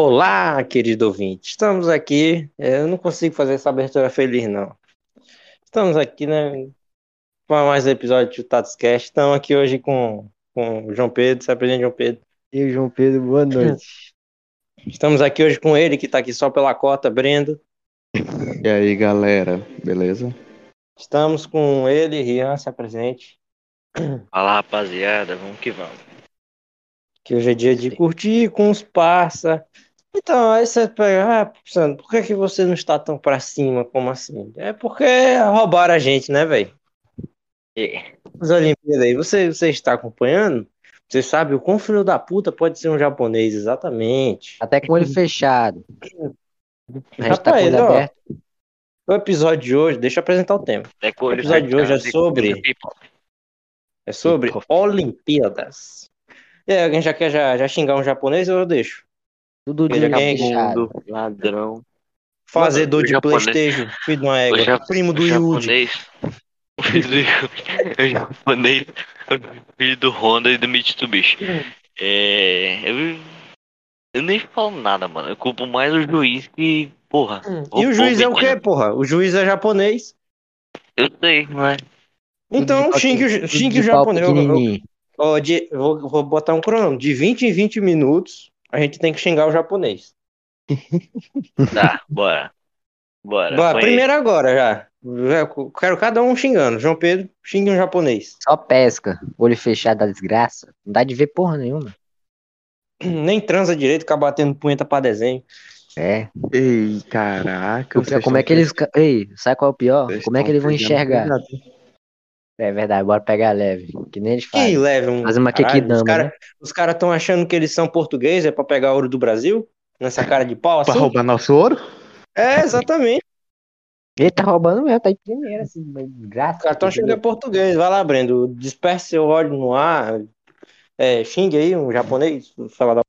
Olá, querido ouvinte. Estamos aqui. é, Eu não consigo fazer essa abertura feliz, não. Estamos aqui, né? Para mais um episódio do Tatscast. Estamos aqui hoje com, com o João Pedro. Se apresente, João Pedro. E aí, João Pedro, boa noite. Estamos aqui hoje com ele, que está aqui só pela cota, Brendo. E aí, galera, beleza? Estamos com ele, Rian, se apresente. Fala rapaziada, vamos que vamos. Que hoje é dia de curtir com os parça. Então, aí você pega, ah, Sandro, por que, que você não está tão pra cima como assim? É porque roubaram a gente, né, velho? As Olimpíadas aí, você, você está acompanhando? Você sabe o quão filho da puta pode ser um japonês, exatamente. Até com o olho fechado. A gente tá com Rapaz, ó, aberto. O episódio de hoje, deixa eu apresentar o tema. É com o episódio de hoje é sobre-. É sobre. Olimpíadas. E aí, alguém já quer já, já xingar um japonês ou eu deixo? Tudo de. Mundo, ladrão. Fazedor de japonês- Playstation, filho de uma égua, ja- primo do. O filho do Yuji. O japonês. Filho do Honda e do Mitsubishi. É. Eu, eu nem falo nada, mano. Eu culpo mais o juiz que. Porra. E o juiz é o quê, porra? O juiz é japonês. Eu sei, mas. Então, xingue, o- Tudo xingue o pau japonês. Ó, de- vou, vou botar um cronômetro. De 20 em 20 minutos, a gente tem que xingar o japonês. Tá, bora. Bora. Bora, põe aí. primeiro agora já. Já Quero cada um xingando. João Pedro, xingue um japonês. Só pesca. Olho fechado da desgraça. Não dá de ver porra nenhuma. Nem transa direito, fica batendo punheta pra desenho. É. Ei, caraca. Como é que eles. Ei, sabe qual é o pior? Como é que eles vão enxergar? É verdade, bora pegar leve. Que nem eles Quem fazem. leva um. Faz uma caralho, Kekidama, Os caras né? cara estão achando que eles são portugueses, é pra pegar ouro do Brasil? Nessa cara de pau Pra assim? roubar nosso ouro? É, exatamente. Ele tá roubando mesmo, tá de primeira, assim, desgraça. Os caras estão achando que é português. Vai lá, Brendo. Disperse seu ódio no ar. É, xingue aí um japonês. Fala da...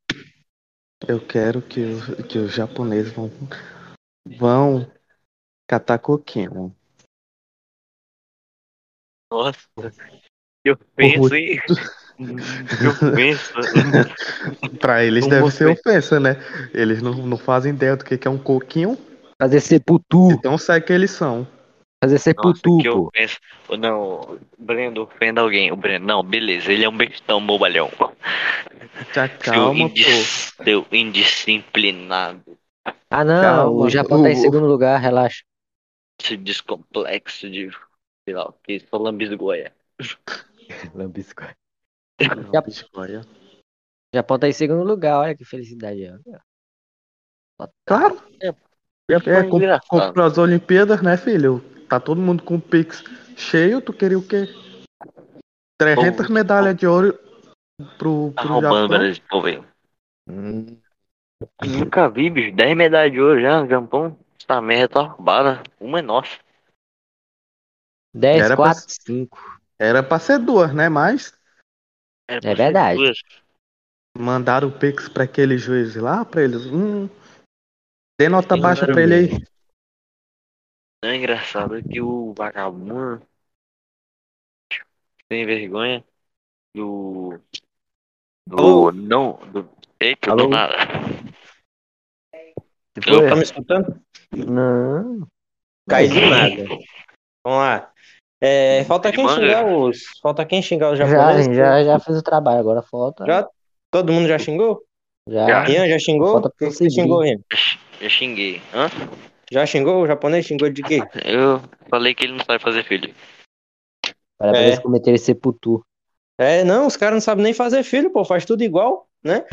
Eu quero que, o- que os japoneses vão, vão catar coquinho. Nossa. Eu penso, hein? Eu penso. Pra eles Como deve você- ser ofensa, né? Eles não, não fazem ideia do que que é um coquinho, Fazer sepultu. então sabe que eles são. Fazer Nossa, sepultu, que eu pô. penso. Não, o Brendo ofenda alguém. O Brendo, não, beleza, ele é um bestão bobalhão. Já Seu, calma, indis- seu indisciplinado, Ah, não. Calma. O Japão tá em segundo lugar, relaxa. seu descomplexo de. O que, só lambisgoia. Biscoia. O Japão tá em segundo lugar, olha que felicidade. ó. Claro, Já é, com, comprou as Olimpíadas, né, filho? Tá todo mundo com o Pix cheio, tu queria o quê? 300 Pô, medalhas de ouro pro, Tá pro roubando o Japão. Pô, velho. Hum, Nunca vi, bicho. 10 medalhas de ouro já no Japão. Essa merda tá roubada. Uma é nossa. 10, Era pra- 4, 5. Era pra ser duas, né? Mas pra É ser verdade. duas. mandaram o Pix pra aquele juiz lá, pra eles. Hum, dê nota Sim, baixa pra ele aí. Não é engraçado que o vagabundo sem vergonha do. Do. Alô? Não. Do, eita, Alô? do nada. For- Tá me escutando? Não. Cai do nada. Vamos lá. É, falta quem xingar os. Falta quem xingar os Já, japoneses? já, já fez o trabalho, agora falta. Já? Todo mundo já xingou? Já. Já. Rian já xingou? Falta O que que você xingou, Rian? Eu xinguei. Hã? Já xingou o japonês? Xingou de quê? Eu falei que ele não sabe fazer filho. Para É. eles cometerem sepultu. É, não, os caras não sabem nem fazer filho, pô, faz tudo igual, né?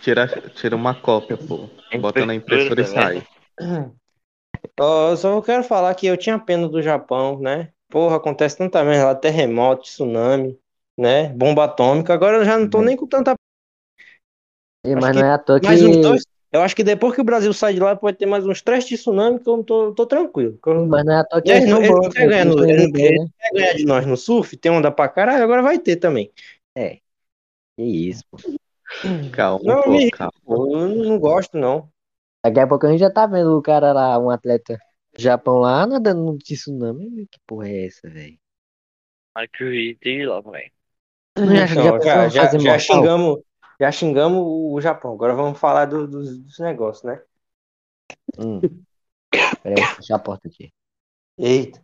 Tira, tira uma cópia, pô. Bota na impressora e sai. Eu só quero falar que eu tinha pena do Japão, né? Porra, acontece tanta merda lá, terremoto, tsunami, né? Bomba atômica. Agora eu já não tô nem com tanta. Acho Mas que não é à toa que. Mais uns dois. Eu acho que depois que o Brasil sai de lá, pode ter mais uns três de tsunami que eu não tô, tô tranquilo. Eu- Mas não é à toa que Eles eles não- são eles não bons, querem ganhar no- eles indo não bem, né? quer ganhar de nós no surf, tem onda pra caralho, agora vai ter também. Que isso, pô. Calma, Não, pô, me- calma. Eu não gosto, não. Daqui a pouco a gente já tá vendo o cara lá, um atleta do Japão lá, nadando no tsunami. Que porra é essa, velho? Acredite lá, velho. Já, Então, já, já, já, xingamos, Já xingamos o Japão. Agora vamos falar do- dos, dos negócios, né? Hum. Peraí, vou fechar a porta aqui. Eita.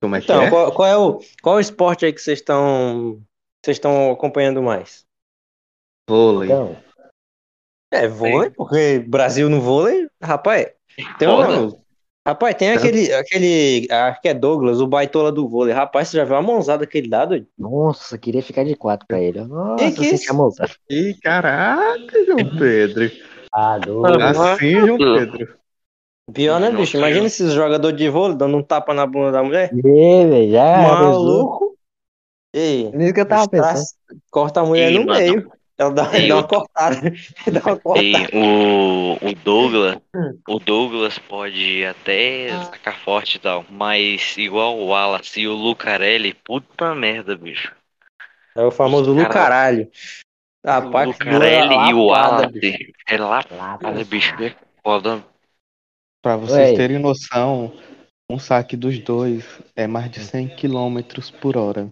Como é que Então, é? qual, qual é o, qual é o esporte aí que vocês estão vocês estão acompanhando mais? Vôlei. Então, É vôlei, porque Brasil no vôlei, rapaz, tem Foda. um, rapaz, tem aquele, aquele, acho que é Douglas, o baitola do vôlei. Rapaz, você já viu a mãozada que ele dá, doido? nossa, queria ficar de quatro pra ele. Nossa, Que que é você isso? chamou. Ih, caraca, João Pedro. Ah, doido. Assim, João Pedro. Pior, né, bicho? Imagina esses jogadores de vôlei dando um tapa na bunda da mulher. Ê, velho, já. Maluco. Ei, Nisso que eu tava pensando. corta a mulher Ei, no mano. meio. Ela dá, Ei, dá uma cortada. dá uma cortada. Tem o, o Douglas. O Douglas pode até sacar forte e tal, mas igual o Wallace e o Lucarelli, puta merda, bicho. É o famoso Cara, Lucaralho. o Rapaz, que Lucarelli e o. Wallace é lapada, bicho. É foda. Pra vocês Ué. terem noção, um saque dos dois é mais de 100 km por hora.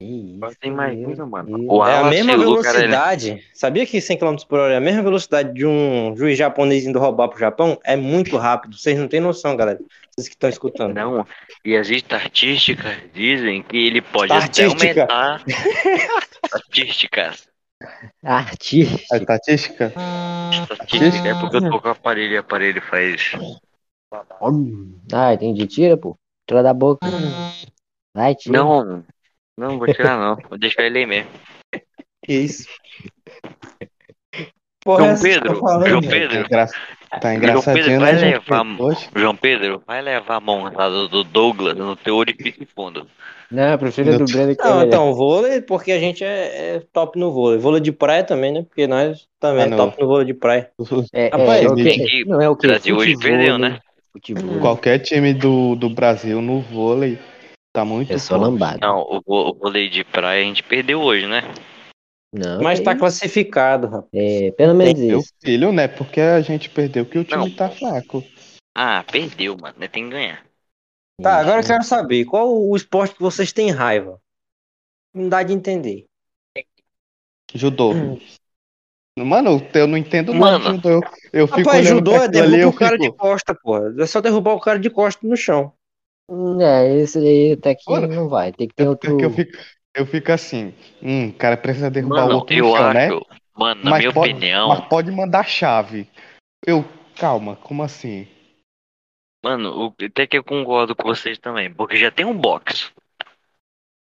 Isso, imagina, meu mano. Deus. O É a mesma velocidade. Sabia que 100 km por hora é a mesma velocidade de um juiz japonês indo roubar pro Japão? É muito rápido. Vocês não têm noção, galera. Vocês que estão escutando. Não, e as estatísticas dizem que ele pode até aumentar. Estatísticas. Artista. A estatística? Estatística é porque eu tô com o aparelho e o aparelho faz. Ah, entendi. Tira, pô. Tira da boca. Vai, tira. Não, não vou tirar não. Vou deixar ele aí mesmo. Que isso? Porra, João essa que Pedro, eu tô falando, João velho. Tá, Pedro, engra... tá Pedro engraçadinho, vai né, João levar- Pedro? Poxa, João Pedro, vai levar a mão lá do, do Douglas no teu orifício fundo. Não, eu prefiro do Breno que é Não, melhor. então, vôlei, porque a gente é, é top no vôlei. Vôlei de praia também, né? Porque nós também Ah, é não. top no vôlei de praia. É, é, Rapaz, é o tem quê? Não é o quê? Brasil hoje perdeu, né? Futebol. Qualquer time do, do Brasil no vôlei tá muito É só forte. lambada. Não, o, o vôlei de praia a gente perdeu hoje, né? Não, Mas tá isso. classificado, rapaz. É, pelo menos Meu isso. filho, né? Porque a gente perdeu que o time Não. tá fraco. Ah, perdeu, mano. Tem que ganhar. Tá, agora eu quero saber, qual o esporte que vocês têm raiva? Não dá de entender. Judô. Mano, eu não entendo Mano. nada de judô. Eu, eu fico Rapaz, judô é derrubar o cara de fico... costa, porra. É só derrubar o cara de costa no chão. Hum, É, esse aí até que Mano, não vai. Tem que ter É outro. eu fico, eu fico assim, hum, o cara precisa derrubar o Mano, outro eu chão, acho. né? Mano, na Mas minha pode- opinião, Mas pode mandar chave. Eu, calma, como assim? mano, o- até que eu concordo com vocês também. Porque já tem um box.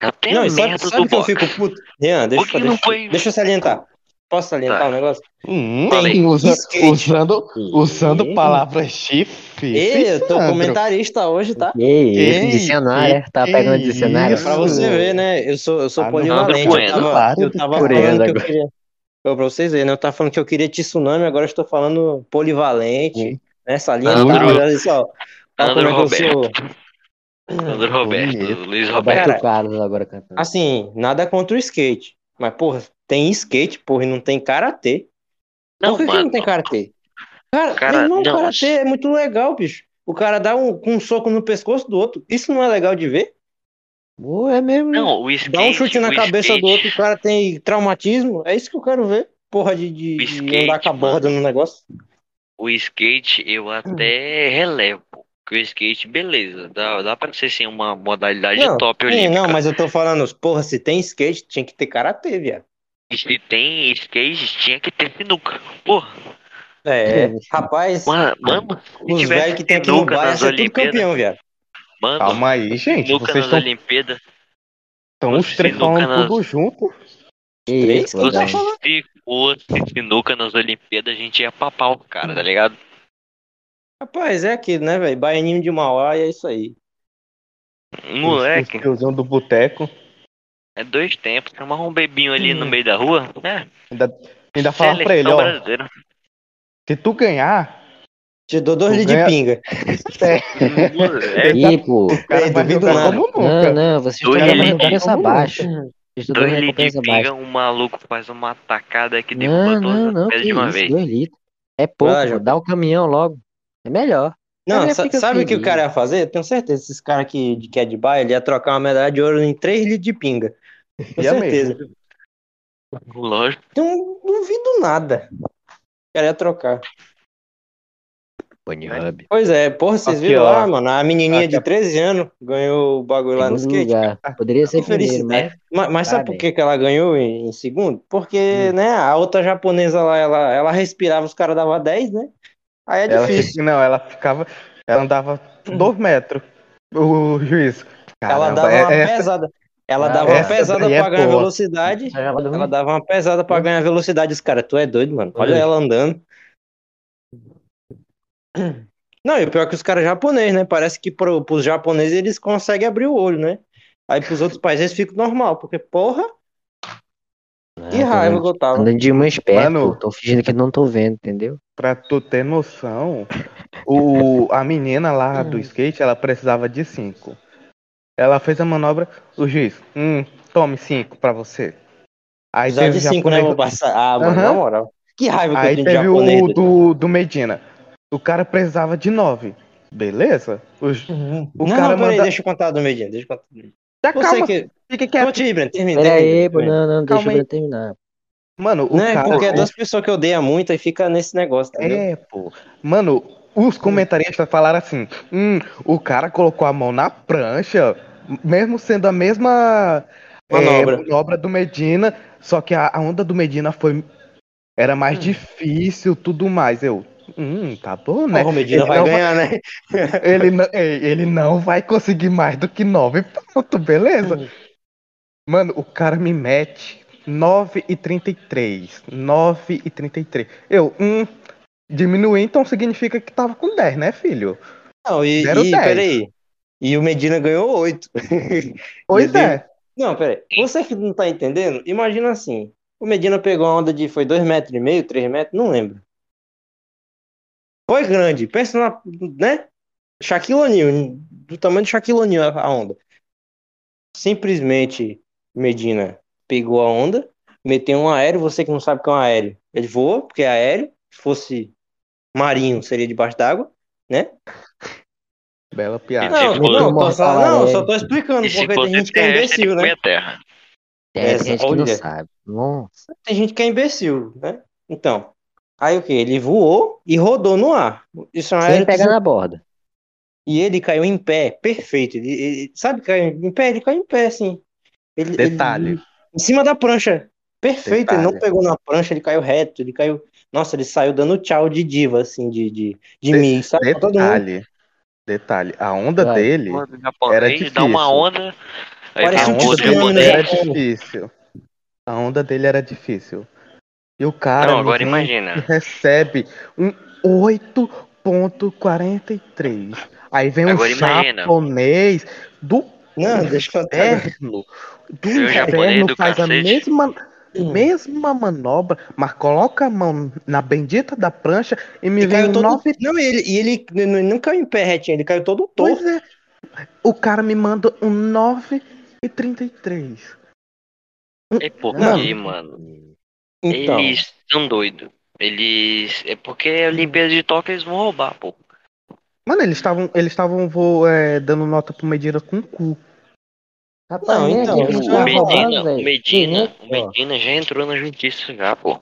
Já tem Não, e sabe, merda sabe do que eu box. fico puto? Rian, deixa, Por que deixa, não foi- deixa eu salientar. Posso salientar Tá. o negócio? Hum, Falei. usa- usando, usando Ei. palavras chifre. Ei, eu tô comentarista hoje, tá? Isso, Ei, dicionário. Tá pegando dicionário. É pra você ver, né? Eu sou, eu sou Ah, não. polivalente. Eu tava, para eu de tava coreano falando que eu queria. Pra vocês verem, né? Eu tava falando que eu queria tsunami, agora eu estou falando polivalente, Sim. né? Salientar, Andro- olha só. Olha como Andro é que eu sou. Roberto. Luiz Roberto Roberto. Carlos agora cantando. Assim, nada contra o skate. Mas, porra, tem skate, porra, e não tem karatê. Não, Por que, que mano. não tem karatê? Cara, Cara, irmão, não. karatê é muito legal, bicho. O cara dá um, com um soco no pescoço do outro. Isso não é legal de ver? Pô, é mesmo, né? Não, o skate. Dá um chute na cabeça skate, do outro, o cara tem traumatismo. É isso que eu quero ver. Porra de, de, O de skate, andar com a borda no negócio. O skate eu até relevo. Que o skate, beleza. Dá, dá pra ser sim uma modalidade Não, top sim, olímpica. não, mas eu tô falando, porra, se tem skate, tinha que ter karatê, viado. E se tem skate, tinha que ter sinuca. Porra, É, rapaz, mano, mano se os velhos que tem aqui no bar ia ser tudo campeão, viado. mano, Calma aí, gente. sinuca Vocês nas estão Olimpíadas. os três falando nas- tudo junto. Que Três? isso, tá? Se fosse sinuca nas Olimpíadas, a gente ia papar o cara, tá ligado? Rapaz, é aquilo, né, velho? Baianinho de Mauá e é isso aí. Moleque, Os do boteco. É dois tempos. Chamar um bebinho ali no meio da rua. É, Ainda, ainda falar pra ele, seleção ó. brasileira. Se tu ganhar, Te dou dois litros de ganha- pinga. Moleque, Ih, pô. o cara vai duvido Não, nunca. não, vocês Dois estão de recompensa dando dois litros de pinga, um maluco faz uma tacada que derruba Não, todas não, as não, pedras que de uma isso, vez. dois litros. É pouco, pô, João. dá o caminhão logo. É melhor. Não, sa- sabe o que o cara ia fazer? Eu tenho certeza, esses caras que, que é de baia, ele ia trocar uma medalha de ouro em 3 litros de pinga. Com Ia certeza. Lógico. Não duvido nada. Queria trocar. Bunny Hub. Pois é, porra, vocês Aqui, viram ó. lá, mano? A menininha Aqui, de ó. 13 anos ganhou o bagulho lá no skate. lugar. Poderia ser primeiro, mas felicidade. Mas, mas sabe por que, que ela ganhou em, em segundo? Porque, Hum. né, a outra japonesa lá, ela, ela respirava, os caras davam 10, né? Aí é Ela, difícil. fica- não, ela ficava. Ela andava dois metros. O juiz. ela Caramba, dava uma é- essa- pesada. Ela Ah, dava uma pesada é pra ganhar boa. velocidade. ela Ela dava uma pesada pra ganhar velocidade. Os caras, tu é doido, mano. Olha Oi. ela andando. Não, e o pior é que os caras japoneses, né? Parece que pro, pros japoneses eles conseguem abrir o olho, né? Aí pros outros países eles ficam normal, porque, porra, que raiva que eu tava. Andando de uma esperta, Mano. Tô fingindo que não tô vendo, entendeu? Pra tu ter noção, o, a menina lá do skate, ela precisava de cinco. Ela fez a manobra, o juiz, hum, tome cinco pra você. Aí teve de cinco, né? japonês- Vou passar. Ah, mano, Aham. na moral. Que raiva que eu Aí tenho de teve japonês. o do, do Medina. O cara precisava de nove. Beleza? O, Uhum. o não, cara não, peraí, manda- deixa eu contar do Medina, deixa eu contar do Medina. Já Você calma, que... fica quieto. Conte aí, Breno, termina. Pera termina, aí, pô, termina. não, não, deixa o terminar. Mano, o Não, é cara. porque é duas pessoas que odeiam muito e fica nesse negócio, entendeu? É, pô. Mano, os comentaristas falaram assim: hum, o cara colocou a mão na prancha, mesmo sendo a mesma é, Manobra. manobra do Medina, só que a, a onda do Medina foi. Era mais difícil, tudo mais. Eu, hum, tá bom, né? O Medina Ele vai ganhar, né? Ele não, é, ele não vai conseguir mais do que 9 pontos, beleza? Mano, o cara me mete 9 e 33. 9 e 33. Eu, hum, diminuir então significa que tava com 10, né, filho? Não, e, Zero e peraí. E o Medina ganhou oito. Pois Meu é. Não, peraí. Você que não tá entendendo, imagina assim. O Medina pegou uma onda de, foi dois metros e meio, três metros, não lembro. Foi grande. Pensa na, né? Shaquille O'Neal, do tamanho de Shaquille O'Neal a onda. Simplesmente Medina pegou a onda, meteu um aéreo, você que não sabe o que é um aéreo. Ele voa, porque é aéreo. Se fosse marinho, seria debaixo d'água, né? Bela piada. Não, não, tô só, não, só tô explicando, E porque tem gente que é imbecil, né? terra. Tem Essa, gente que não sabe. Nossa. Tem gente que é imbecil, né? Então, aí o que? Ele voou e rodou no ar. Isso é um Sem aéreo que pegar na borda. E ele caiu em pé, perfeito. Ele, ele- sabe, caiu em pé? Ele caiu em pé, assim. Ele, Detalhe. ele- em cima da prancha. Perfeito, ele não Detalhe. pegou na prancha, ele caiu reto, ele caiu. Nossa, ele saiu dando tchau de diva, assim, de, de, de De- mim, sabe? Detalhe. Detalhe. A onda Vai. dele. Japonês Era dá difícil. uma onda, Parece um um tsunami, onda né? era japonês. Japão. difícil. A onda dele era difícil. E o cara Não, agora imagina. recebe um 8.43. Aí vem um Agora imagina. japonês do Não, deixa eu contar. inferno. Do inferno do faz a cacete. Mesma, mesma manobra, mas coloca a mão na bendita da prancha e me Ele vem caiu todo. 9 Não, e ele, e ele não, caiu em pé retinho, ele caiu todo Pois torto. é. O cara me manda um 9 e 33. É porque, mano, Então, eles são doidos. Eles. É porque a Olimpíada de Tóquio eles vão roubar, pô. Mano, eles estavam eles estavam é, dando nota pro Medina com o cu. Rapaz, Não, nem então, a o tá Medina- o. Medina, o é? Medina já entrou na justiça já, pô.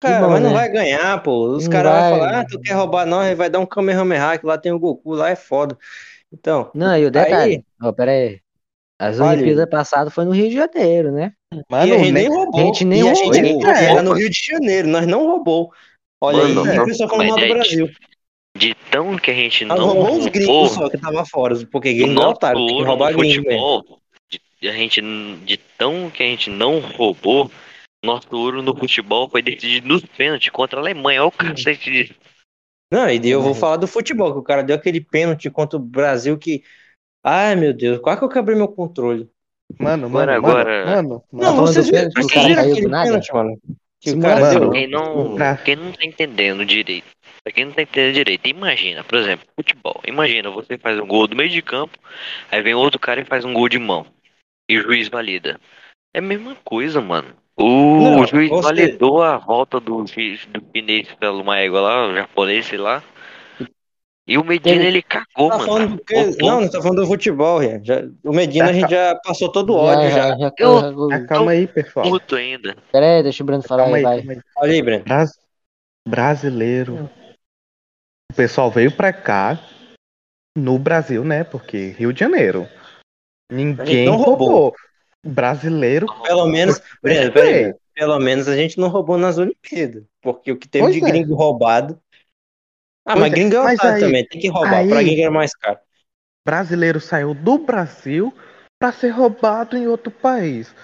cara, bom, mas não né? vai ganhar, pô. Os Não caras vai. vão falar, ah, tu quer roubar nós, aí vai dar um Kamehameha, que lá tem o Goku, lá é foda. Então, Não, e o detalhe, ó, pera aí. As Fale. Olimpíadas passadas foi no Rio de Janeiro, né? Mano, e a gente nem- nem roubou. a gente nem e a roubou. gente É. era no Rio de Janeiro, nós não roubou. Olha Mano, aí, é. e o pessoal falando Mas mal do é Brasil. De tão que a gente não roubou os gringos só que tava fora, porque o gringo é nosso otário, tem que roubar gringo futebol, de, a gente, de tão que a gente não roubou, nosso ouro no futebol foi decidido nos pênaltis contra a Alemanha. Olha o cacete disso. Não, e eu vou falar do futebol, que o cara deu aquele pênalti contra o Brasil que. Ai, meu Deus, quase que eu quebrei meu controle. Mano, Agora- mano, agora- mano, mano, Não, falando vocês viram, pênalti que o vocês cara viram caiu aquele do nada? pênalti, mano? Que o cara mano. deu. Quem não, quem não tá entendendo direito, pra quem não tá entendendo direito, imagina, por exemplo, futebol. Imagina, você faz um gol do meio de campo, aí vem outro cara e faz um gol de mão. E o juiz valida. É a mesma coisa, mano. O Não, juiz você- validou a volta do, do chinês pelo uma égua lá, o japonês, sei lá. E o Medina, Ele- cagou, Tá mano. Voltou. Não, não tá falando do futebol, Rian. Já, o Medina a gente já passou todo o ódio já. já, já, Eu- já- calma aí, pessoal. Puto ainda. Pera aí, deixa o Bruno falar Calma aí, aí, vai. Olha aí, Breno. Bras- Brasileiro. O pessoal veio pra cá, no Brasil, né? Porque Rio de Janeiro. Ninguém não roubou. roubou. Brasileiro. Pelo menos, Breno, peraí, Breno. Pelo menos a gente não roubou nas Olimpíadas. Porque o que teve Pois de é. gringo roubado. Ah, Pois mas é, gringo é mas aí- também. Tem que roubar. aí- Pra gringo é mais caro. Brasileiro saiu do Brasil pra ser roubado em outro país.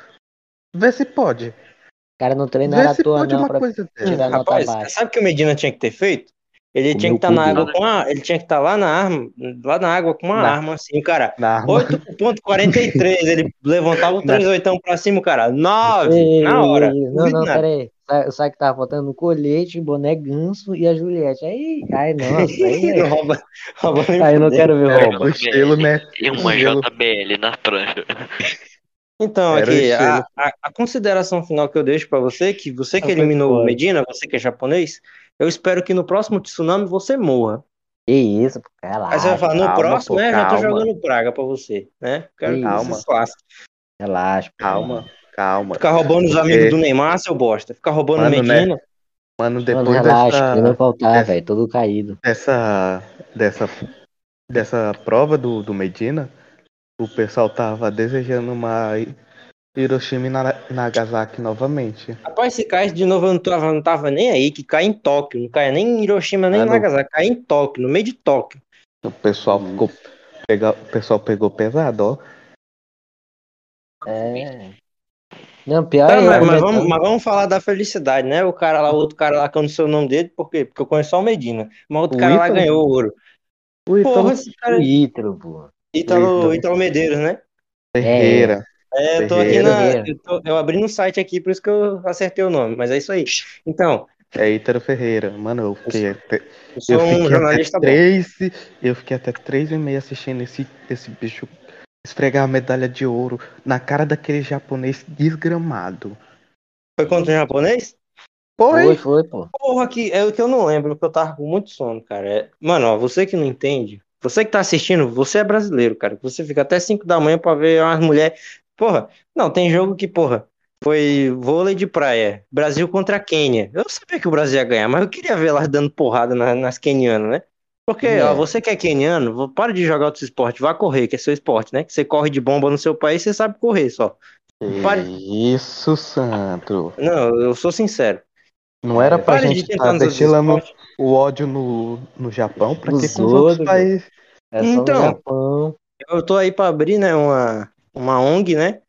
Vê se pode. O cara não treinaram Vê à toa pode não uma pra tirar nota Rapaz, baixa. sabe o que o Medina tinha que ter feito? Ele Comeu tinha que estar na cubo. água com a, ele tinha que estar lá na arma, lá na água com uma Na- arma assim, cara. Na arma. 8.43, ele levantava o 38 pra cima, cara. 9 Ei, na hora. Não, não, nada. pera aí. Sabe, sabe que tava faltando o colete, o boné ganso e a Juliette. Aí, ai, nossa, aí, Não é. rouba, rouba aí eu não quero ver rouba. o estilo, né? E uma. JBL na prancha. Então, Era aqui, a, a- a consideração final que eu deixo pra você, que você que Ah, foi eliminou o. Medina, você que é japonês, eu espero que no próximo tsunami você morra. Que isso, pô, Aí você vai falar, no calma, próximo, pô, né, já tô calma. jogando praga pra você, né? Quero que Calma. relaxa. pô. Calma, calma. Ficar roubando os amigos do Neymar, seu bosta. Ficar roubando o Mano, né? Medina. Mano, Mano, depois relaxa, dessa, faltar, dessa- velho, todo caído. dessa, dessa, dessa prova do, do Medina, o pessoal tava desejando uma Hiroshima e Na- Nagasaki novamente. Rapaz, se caísse de novo, eu não tava, não tava nem aí, que cai em Tóquio. Não caia nem em Hiroshima, nem Ah, em. Nagasaki. Cai em Tóquio, no meio de Tóquio. O pessoal ficou. Pega, o pessoal pegou pesado, ó. É. Não, pior Tá, é mas, mas vamos, mas vamos falar da felicidade, né? O cara lá, o outro cara lá, que eu não sei o nome dele, por quê? Porque eu conheço só o Medina. Mas outro O cara lá Ítalo? ganhou o ouro. O Ítalo Porra, esse cara. O Ítalo, pô. Ítalo, Ítalo. Ítalo Medeiros, né? Ferreira. É, eu tô aqui na. Eu, tô- eu abri no site aqui, por isso que eu acertei o nome, mas é isso aí. Então, É Ítalo Ferreira. Mano, eu fiquei até, eu sou eu um jornalista até bom. três. Eu fiquei até três e meia assistindo esse, esse bicho esfregar a medalha de ouro na cara daquele japonês desgramado. Foi contra o japonês? Foi, Foi! foi, pô. Porra, que é o que eu não lembro, porque eu tava com muito sono, cara. É- Mano, ó, você que não entende, você que tá assistindo, você é brasileiro, cara. Você fica até 5 da manhã pra ver umas mulheres. Porra, não, tem jogo que, porra, foi vôlei de praia, Brasil contra Quênia. Eu sabia que o Brasil ia ganhar, mas eu queria ver elas dando porrada na- nas quenianas, né? Porque, É. ó, você que é queniano, para de jogar outro esporte, vá correr, que é seu esporte, né? Que você corre de bomba no seu país, você sabe correr só. Pare- Isso, Sandro. Não, eu sou sincero. Não era pra Pare gente estar outros destilando o ódio no, no Japão, pra que com os outros países? É só Então. Japão. Eu tô aí pra abrir, né, uma, uma ONG, né?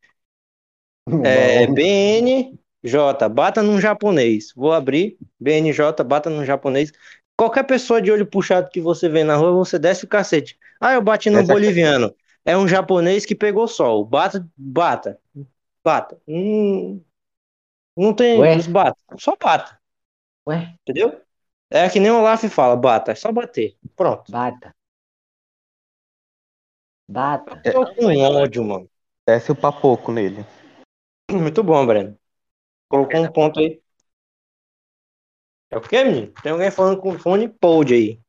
É BNJ, bata num japonês. Vou abrir, BNJ, bata num japonês. Qualquer pessoa de olho puxado que você vê na rua, você desce o cacete. Ah, eu bati no Essa- boliviano. É um japonês que pegou sol. Bata, bata, bata. Hum, não tem, Ué? bata, só bata, Ué, entendeu? É que nem o Olaf fala, bata, é só bater. Pronto. bata. Bata. Eu tô com ódio, mano. Desce o papoco nele. Muito bom, Breno. Colocou um ponto aí. É o quê, menino? Tem alguém falando com fone pod aí.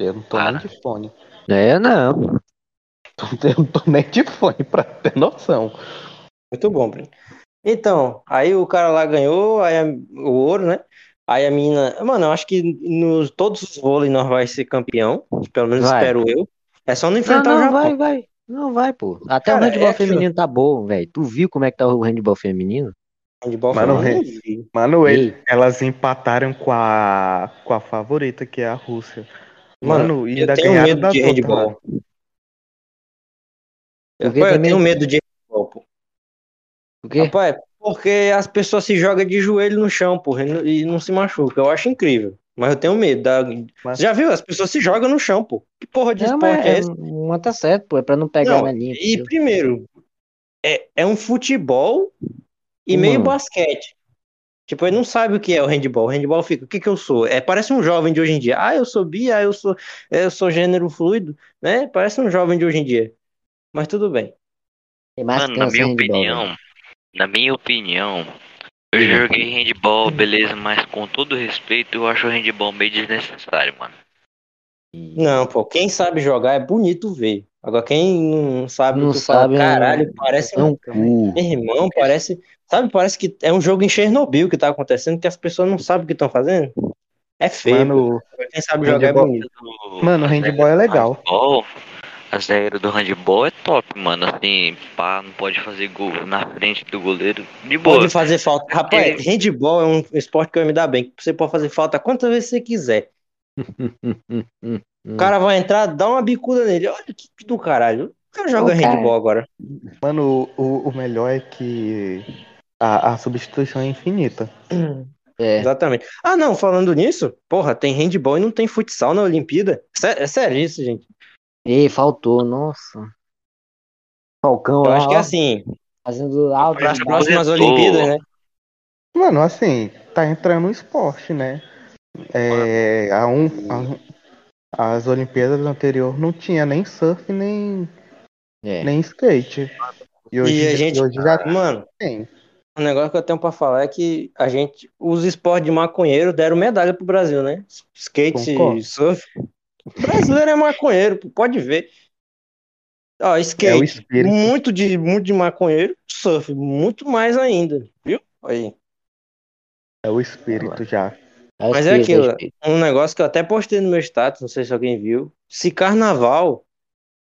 Eu não tô Para. nem de fone. É, não. Eu não tô nem de fone pra ter noção. Muito bom, Breno. Então, aí o cara lá ganhou aí a- o ouro, né? Aí a menina. Mano, eu acho que nos todos os vôlei nós vai ser campeão. Pelo menos Vai. espero eu. É só não Não, enfrentar o não, Japão. vai, vai. Não vai, pô. Até Cara, o handball é aquilo. feminino tá bom, velho. Tu viu como é que tá o handball feminino? Handball Mano, feminino, re-. Mano, ele- elas empataram com a, com a favorita, que é a Rússia. Mano, Mano, e eu ainda tenho medo de handball. Eu, Por que eu tenho medo? de handball, pô. O quê? Rapaz, porque as pessoas se jogam de joelho no chão, porra, e não- e não se machucam. Eu acho incrível. Mas eu tenho medo. Da... Mas- já viu? As pessoas se jogam no chão, pô. Que porra de Não, esporte mas é é, esse? uma tá certo, pô. É pra não pegar Não, na linha. e entendeu? primeiro, é, é um futebol e Mano. meio basquete. Tipo, ele não sabe o que é o handball. O handball fica, o que que eu sou? É, parece um jovem de hoje em dia. Ah, eu sou bi, ah, eu sou, eu sou gênero fluido, né? Parece um jovem de hoje em dia. Mas tudo bem. Mano, na minha handball, opinião, na minha opinião, eu joguei handball, beleza, mas com todo respeito, eu acho o handball meio desnecessário, mano. Não, pô, quem sabe jogar é bonito ver. Agora, quem não sabe, Não tu fala, sabe, é- caralho, parece É um. Meu irmão, parece. Sabe, parece que é um jogo em Chernobyl que tá acontecendo, que as pessoas não sabem o que estão fazendo. É feio. Mano. Quem sabe jogar é bonito. Mano, o handball é legal. Handball, as regras do handball é top, mano. Assim, pá, não pode fazer gol na frente do goleiro. De boa. Pode fazer falta. Rapaz, handball é um esporte que eu me dá bem. que Você pode fazer falta quantas vezes você quiser. O cara vai entrar, dá uma bicuda nele. Olha que que do caralho. O cara joga cara. handball agora. Mano, o, o melhor é que a, a substituição é infinita. É. Exatamente. Ah, não, falando nisso, porra, tem handball e não tem futsal na Olimpíada. É sério isso, gente. Ei, faltou, nossa. Falcão Eu lá, acho que é assim. fazendo alto. Para as próximas. Olimpíadas, né? Mano, assim, tá entrando no esporte, né? É, a um, a- as Olimpíadas anteriores não tinha nem surf, nem, É. nem skate. E hoje, E a gente- hoje já Mano, tem. o negócio que eu tenho pra falar é que a gente, os esportes de maconheiro deram medalha pro Brasil, né? Skate, Concordo. surf. O brasileiro é maconheiro, pode ver. Ó, É o skate, espírito. muito de, muito de maconheiro, surf, muito mais ainda, viu? Aí. É o espírito já. o Mas é espírito, aquilo. Um negócio que eu até postei no meu status, não sei se alguém viu. Se carnaval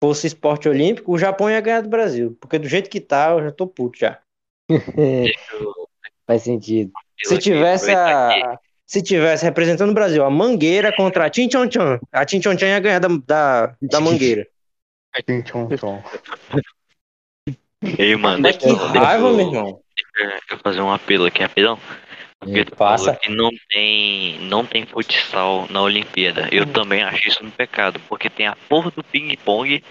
fosse esporte olímpico, o Japão ia ganhar do Brasil. Porque do jeito que tá, eu já tô puto já. Faz sentido. Se tivesse a. Se tivesse representando o Brasil, a Mangueira contra a Tinchonchon, a Tinchonchon ia ganhar da, da, da Mangueira. Tchom. Ei, mano, Mas deixa que eu- raiva, meu eu- irmão. deixa eu fazer um apelo aqui rapidão. Porque É, tu passa. falou que não tem, não tem futsal na Olimpíada. Eu também acho isso um pecado, porque tem a porra do ping-pong,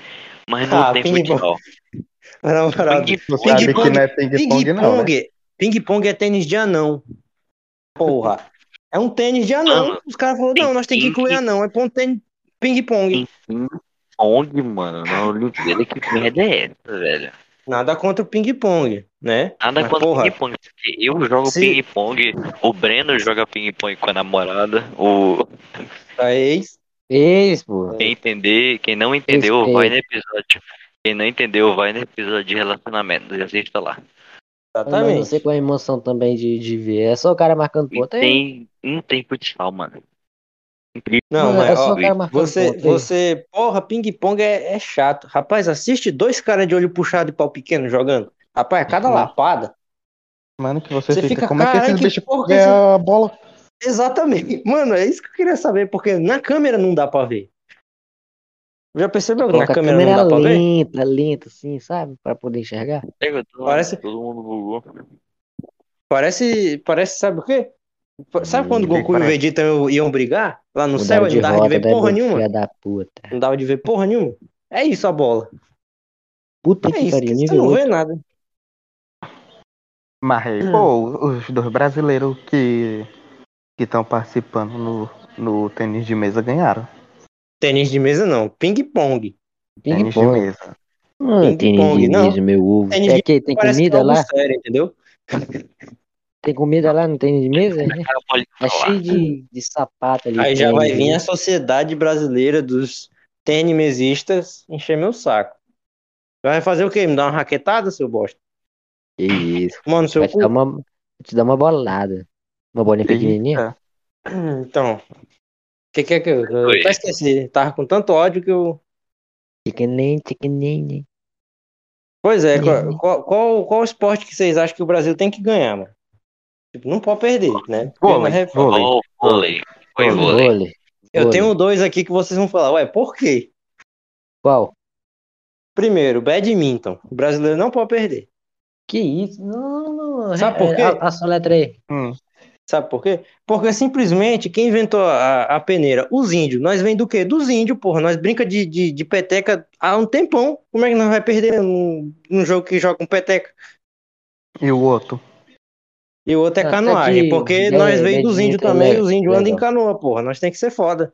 mas não Ah, tem futsal. Moral, Ping- Tu sabe que Ping-pong- não é ping-pong, não, né? Ping-pong é tênis de anão. Porra. É um tênis de anão. Mano, Os caras falaram, não, nós temos que incluir anão. É pra um tênis ping-pong. Ping-pong, mano, na Olimpíada, que merda é essa, velho? Nada contra o ping-pong, né? Nada Mas, contra porra, ping-pong. Eu jogo Se- ping-pong, o Breno joga ping-pong com a namorada. O... a ex. Esse, pô. Quem entender, quem não entendeu, Respeito. vai no episódio. Quem não entendeu, vai no episódio de relacionamento. Já assista lá. Exatamente. sei qual é a emoção também de, de ver. É só o cara marcando ponto. É, tem, não tem futsal, mano. Incrível. Não, Não, é mas só ó, o cara marcando você, ponto aí. você, porra, ping-pong é, é chato. Rapaz, assiste dois caras de olho puxado e pau pequeno jogando. Rapaz, cada Uhum. lapada. Mano, que você, Você fica, fica, como é que "Caralho, esses que bichos porra ganham a bola? Exatamente. Mano, é isso que eu queria saber, porque na câmera não dá pra ver. Já percebeu que na câmera, câmera não dá pra ver? lenta, lenta, assim, sabe? Pra poder enxergar. Todo, Parece- todo mundo bugou. Parece, parece, sabe o quê? Sabe quando o Hum, Goku e o parece? Vegeta iam, brigar lá no céu não dava de ver porra nenhuma? da puta. Não dava de ver porra nenhuma. É isso a bola. Puta É que isso, pariu, você nível não vê nada. Mas, aí, pô, os dois brasileiros que que estão participando no, no tênis de mesa ganharam. Tênis de mesa não, ping-pong. Ping-pong. Não, Ping-pong, tênis de não. mesa, meu ovo. Tênis É que tem que é comida lá? sério, entendeu? Tem comida lá no tênis de mesa? É, Tá falar. cheio de, de sapato ali. Aí já vai vir né? a Sociedade Brasileira dos Tênis-Mesistas encher meu saco. Vai fazer o quê? Me dar uma raquetada, seu bosta? Que isso. Mano, seu Vai te cu. dar uma, te dar uma bolada. Uma bolinha pequenininha. Então. O que, que é que eu. Eu até esqueci. Tava com tanto ódio que eu. Pequenininho, pequenininho. Pois é, qual, qual, qual, qual esporte que vocês acham que o Brasil tem que ganhar, mano? Tipo, não pode perder, né? Vôlei, ref- vôlei. Vôlei. Foi Vôlei. Eu tenho dois aqui que vocês vão falar, ué, por quê? Qual? Primeiro, badminton. O brasileiro não pode perder. Que isso? Não, não. Sabe é- por quê? A, a sua letra aí. Hum. Sabe por quê? Porque simplesmente quem inventou a, a peneira? Os índios. Nós vem do quê? Dos índios, porra. Nós brinca de, de, de peteca há um tempão. Como é que nós vai perder num, num jogo que joga com peteca? E o outro? E o outro é canoagem. de- Porque nós veio dos índios também. é E os índios andam em canoa, porra. Nós tem que ser foda.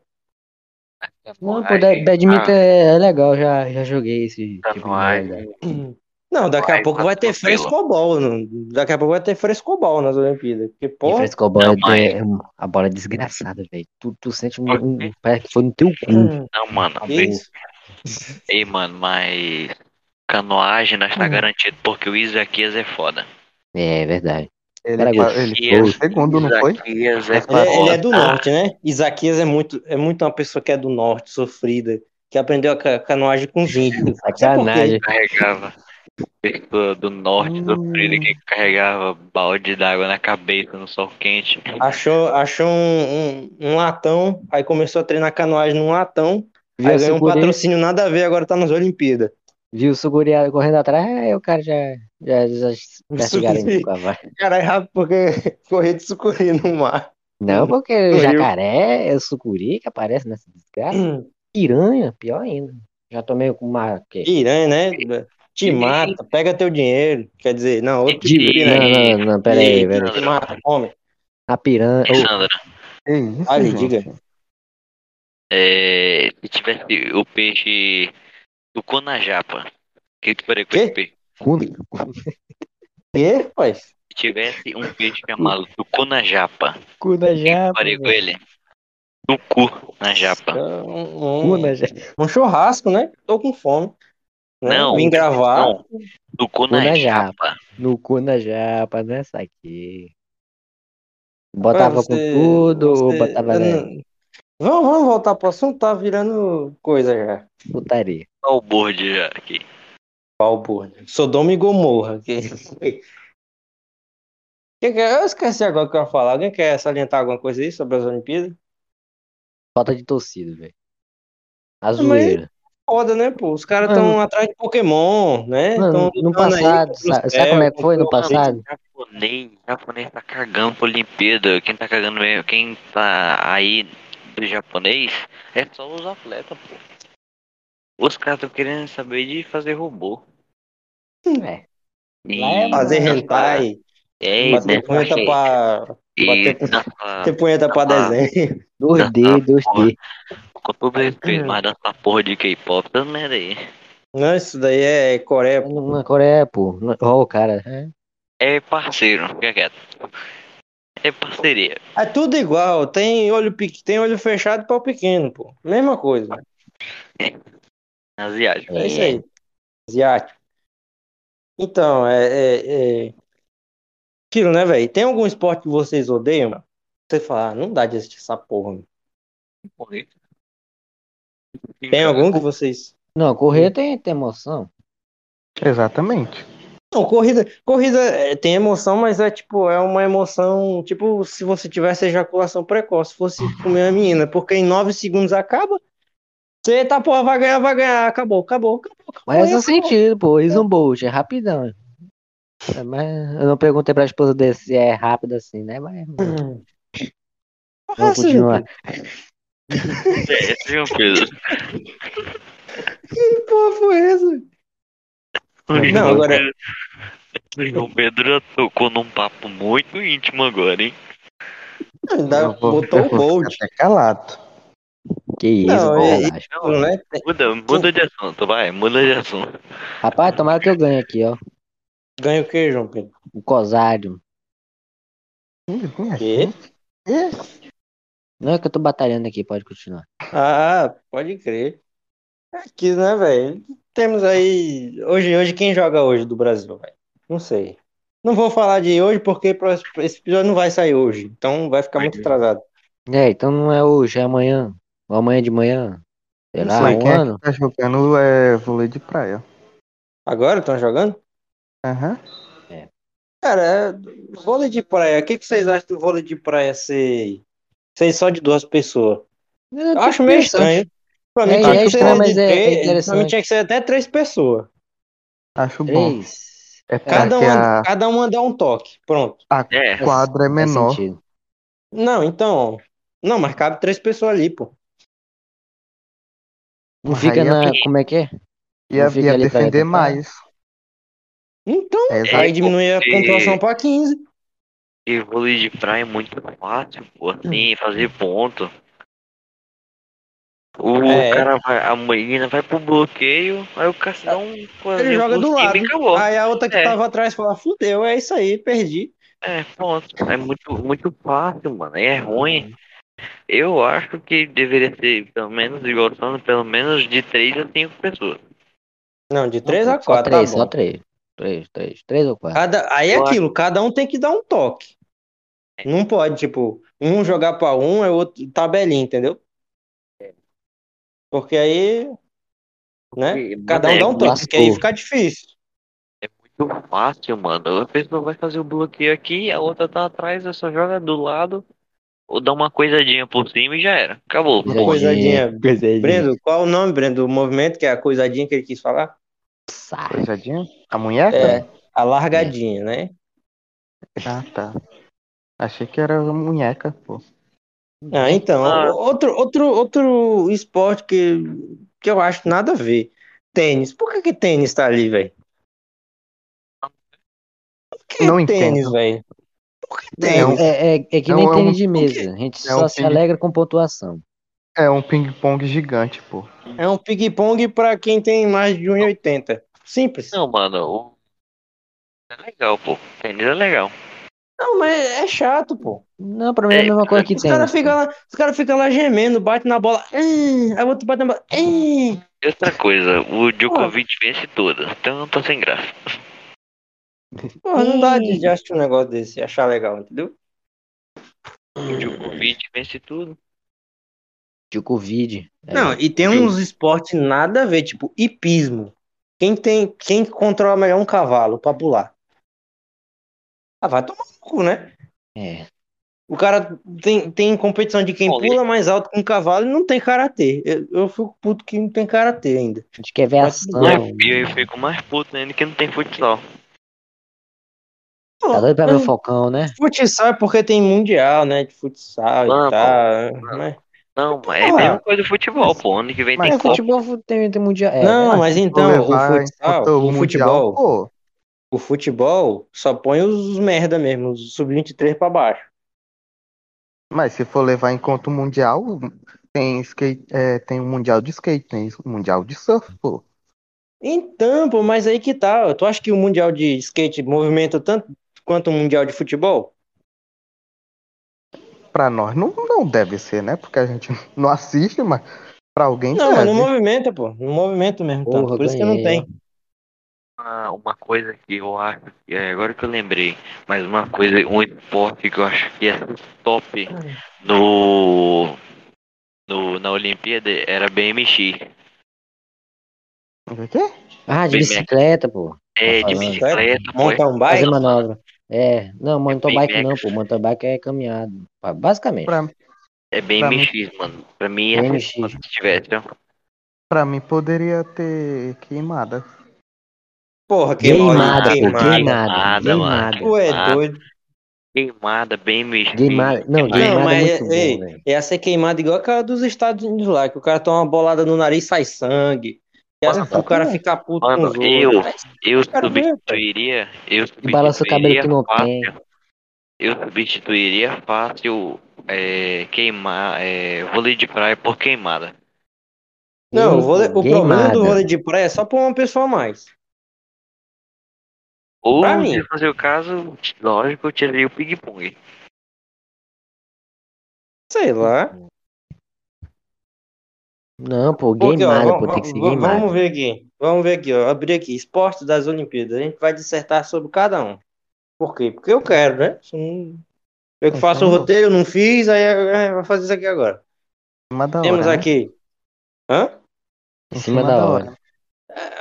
Não, pô, badminton é, é legal. Já, já joguei esse tipo de. Não, daqui a Vai, pouco vai ter frescobol. não- Daqui a pouco vai ter frescobol nas Olimpíadas. Porque, E pô, frescobol Não, é- mas- é a bola é desgraçada, velho. Tu, tu sente um, um-? Parece que foi no teu cu. Não, mano. que isso? Ei, mano, mas. Canoagem nós tá Hum. garantido porque o Isaquias é foda. É verdade. Ele, ele E foi o segundo, não foi? Isaquias é Ele é, ele é do norte, né? Isaquias é muito, é muito uma pessoa que é do norte, sofrida, que aprendeu a ca- canoagem com os índios. Sacanagem. carregava pessoa do norte do Hum. que carregava balde d'água na cabeça no sol quente. Achou, achou um, um, um latão, aí começou a treinar canoagem num latão, aí ganhou um patrocínio nada a ver, agora tá nas Olimpíadas. viu o Suguri correndo atrás, aí o cara já, já, já, já se garantiu com a vaga. Cara, é rápido porque correr de sucuri no mar. Não, porque o jacaré é o sucuri que aparece nessa desgraça. Piranha, pior ainda. Já tomei com uma. Que? Piranha, né? Te mata, pega teu dinheiro. Quer dizer, não, outro tipo de Não, piranha. não, não, pera aí, aí. Te mata, come. A piranha. isso, Ali, diga. é, se tivesse o peixe do Conajapa, o que tu faria com esse peixe? cu- Que, pai? Se tivesse um peixe chamado Tucunajapa, cu na o que tu japa. faria com velho. ele? Tucu na japa. Um, Cu um, na japa. um churrasco, né? Tô com fome. Né? Não, Vim gravar. não. Tucu na na japa. No cu na japa, nessa aqui. Botava você- com tudo você- botava não- Vamos, vamos voltar pro assunto, tá virando coisa já. putaria. Board já aqui. Burro. Sodoma e Gomorra. Que é? Eu esqueci agora o que eu ia falar. Alguém quer salientar alguma coisa aí sobre as Olimpíadas? Falta de torcida, velho. A Mas- zoeira. Foda, né, pô? Os caras estão atrás de Pokémon, né? Mano, no passado, sabe, sabe como é que foi no passado? Japonês, japonês tá cagando pra Olimpíada. Quem tá cagando mesmo, quem tá aí do japonês é só os atletas, pô. Os caras estão querendo saber de fazer robô. É. E- é Fazer hentai, É, bater né, punheta pra, bater- punheta pra desenho. 2D, 2D. Com todo respeito, mas dança porra de K-pop, essa merda aí. Não, isso daí é Coreia. Na Coreia, pô. Ó, o cara. é. É parceiro, fica quieto. É parceria. É tudo igual. Tem olho, pe- tem olho fechado e pau pequeno, pô. Mesma coisa. Asiático. É isso aí. Asiático. Então, é. é, é... Aquilo, né, velho? Tem algum esporte que vocês odeiam? Você fala, ah, não dá de assistir essa porra. mano. Tem algum que vocês. Não, correr tem, tem emoção. Exatamente. Não, corrida, corrida é, tem emoção, mas é tipo, é uma emoção, tipo, se você tivesse ejaculação precoce, fosse comer uma menina, porque em nove segundos acaba. Você tá, porra, vai ganhar, vai ganhar, acabou, acabou, acabou. acabou Mas acabou. faz sentido, pô. Isso um bolt, é rapidão. É, Mas eu não perguntei pra esposa dele se é rápido assim, né? Mas Hum. vamos Nossa, continuar. É, esse é o Pedro. Que porra foi essa? Não, agora- O João Pedro tocou num papo muito íntimo agora, hein? Ainda botou o Bolt. até calado. Que isso, Não, é- relaxa. Não, né? muda, muda de assunto, vai, muda de assunto. Rapaz, tomara que eu ganhe aqui, ó. Ganha o que, João Pedro? O Cosário. Minha Quê? gente. Ih, Não é que eu tô batalhando aqui, pode continuar. Ah, pode crer. É Aqui, né, velho? Temos aí. Hoje, hoje, quem joga hoje do Brasil, velho? Não sei. Não vou falar de hoje porque esse episódio não vai sair hoje. Então vai ficar muito atrasado. É, então não é hoje, é amanhã. Ou amanhã de manhã. Sei Não lá, sei, um quem é ano. que tá jogando é vôlei de praia. Agora estão jogando? Aham. Cara, é, vôlei de praia. O que, que vocês acham do vôlei de praia ser, ser só de duas pessoas? Eu Eu acho meio estranho. Pra mim, É, tinha é que ser mas é- é três- pra mim tinha que ser até três pessoas. Acho bom. Três. É Cada uma, a, cada uma dá um toque. Pronto. a É, quadra é menor. Não, então. Não, mas cabe três pessoas ali, pô. Não fica é na. bem. Como é que é? Ia, ia defender mais. Então, É, aí diminui a pontuação pra 15. E vôlei de praia é muito fácil, pô, assim, fazer ponto. O É. cara vai, a menina vai pro bloqueio, aí o cara dá um. Ele joga do lado. E acabou. Aí a outra que É. tava atrás fala, fudeu, é isso aí, perdi. É, pronto. É muito, muito fácil, mano. Aí é ruim. Eu acho que deveria ser, pelo menos, igual falando, pelo menos de 3 a 5 pessoas. Não, de 3 a Só 4 três, tá só bom. três. Três, três. Três ou quatro. Cada, aí é aquilo, cada um tem que dar um toque. Não pode, tipo, um jogar pra um, é outro tabelinha, entendeu? Porque aí, né? Porque, Cada um dá é um muito- toque, porque aí fica difícil. muito fácil, mano. A pessoa vai fazer o bloqueio aqui, a outra tá atrás, ela só joga do lado, ou dá uma coisadinha por cima e já era. Acabou. Coisadinha. Coisadinha. Coisadinha. Brendo, qual o nome, Brendo, do movimento, que é a coisadinha que ele quis falar? Sai. Coisadinha? A munheca? É, a largadinha, né? Ah, tá. Achei que era a munheca, pô. Ah, então, Ah. outro, outro, outro esporte que, que eu acho nada a ver. Tênis. Por que que tênis tá ali, velho? Por que Não tênis, entendo. velho? Por que Não, tênis? É, é, é que É nem um- é um- tênis de o mesa. A gente É só um se ping- alegra com pontuação. É um ping-pong gigante, pô. É um ping-pong pra quem tem mais de 1,80. Simples. Não, mano, o... é legal, pô. Tênis é legal. Não, mas é chato, pô. Não, pra mim é a mesma coisa que Os caras tênis. ficam lá, os cara fica lá gemendo, bate na bola. "Ah", Aí o outro bate na bola. E outra coisa, o Djokovic vence todas, então tô sem graça. Pô, não dá de, assistir um negócio desse e achar legal, entendeu? O Djokovic vence tudo. De Covid. É. Não, e tem uns esportes nada a ver, tipo hipismo. Quem tem, quem controla melhor um cavalo pra pular? Ah, vai tomar no cu, né? É. O cara tem, tem competição de quem Bom, pula mais alto com um cavalo e não tem karatê. Eu, eu fico puto que não tem karatê ainda. A gente quer ver Mas ação. E eu fico mais puto ainda que não tem futsal. Tá doido pra ver o Mas Falcão, né? Futsal é porque tem mundial, né? De futsal Vamos, e tal. Mas, Não, mas é a mesma coisa do futebol, pô. Ano que vem Mas tem É, Copa. futebol tem, tem mundial. É, não, né? mas então, o levar em futsal, o futebol, pô. O futebol só põe os merda mesmo, os sub-23 pra baixo. Mas se for levar em conta o Mundial, tem skate, é, tem o Mundial de skate, tem o Mundial de surf, pô. Então, pô, mas aí que tá. Tu acha que o Mundial de Skate movimenta tanto quanto o Mundial de Futebol? Pra nós não, não deve ser, né? Porque a gente não assiste, mas pra alguém Não, mas deve. não movimenta, pô. Não movimenta mesmo tanto. Porra, Por isso que não ganhei, tem. Uma, uma coisa que eu acho, que é agora que eu lembrei, mas uma coisa, um esporte que eu acho que é top no, no na Olimpíada era BMX. O quê? Ah, de bicicleta, pô. É, Tá de bicicleta, pô. Montar um Fazer bike? manobra. É, não, mountain bike bem não, pô. Mountain bike é caminhada. Basicamente. Pra, É BMX, mano. Pra mim é BMX. se tivesse, ó. pra mim poderia ter queimada. Porra, Queimada, queimada. Queimada. Queimada, mano. Queimada. Tu é doido. Queimada, BMX. Queimada. Não, Queimada. Não, queimada mas é muito ei, bom, velho. ia ser queimada igual aquela dos Estados Unidos lá, que o cara toma uma bolada no nariz e sai sangue. E Mano, assim, o cara fica puto mano, com os eu- outros. Eu Quero ver, substituiria. Eu E balança o cabelo substituiria que não fácil. tem. Eu substituiria fácil é, queimar é, vôlei de praia por queimada. Não, o, vôlei- o problema do vôlei de praia é só pra uma pessoa a mais. Ou Pra mim. se fazer o caso, lógico, eu tiraria o ping-pong. Sei lá. Não, pô, Porque, ó, vamos, pô. Tem que ser vamos- vamos ver aqui. Vamos ver aqui, ó. Abrir aqui. Esporte das Olimpíadas. A gente vai dissertar sobre cada um. Por quê? Porque eu quero, né? Se não- Eu que faço o Então- roteiro, não fiz, aí vou fazer isso aqui agora. Uma da Temos hora, né? aqui. Hã? Em cima da hora.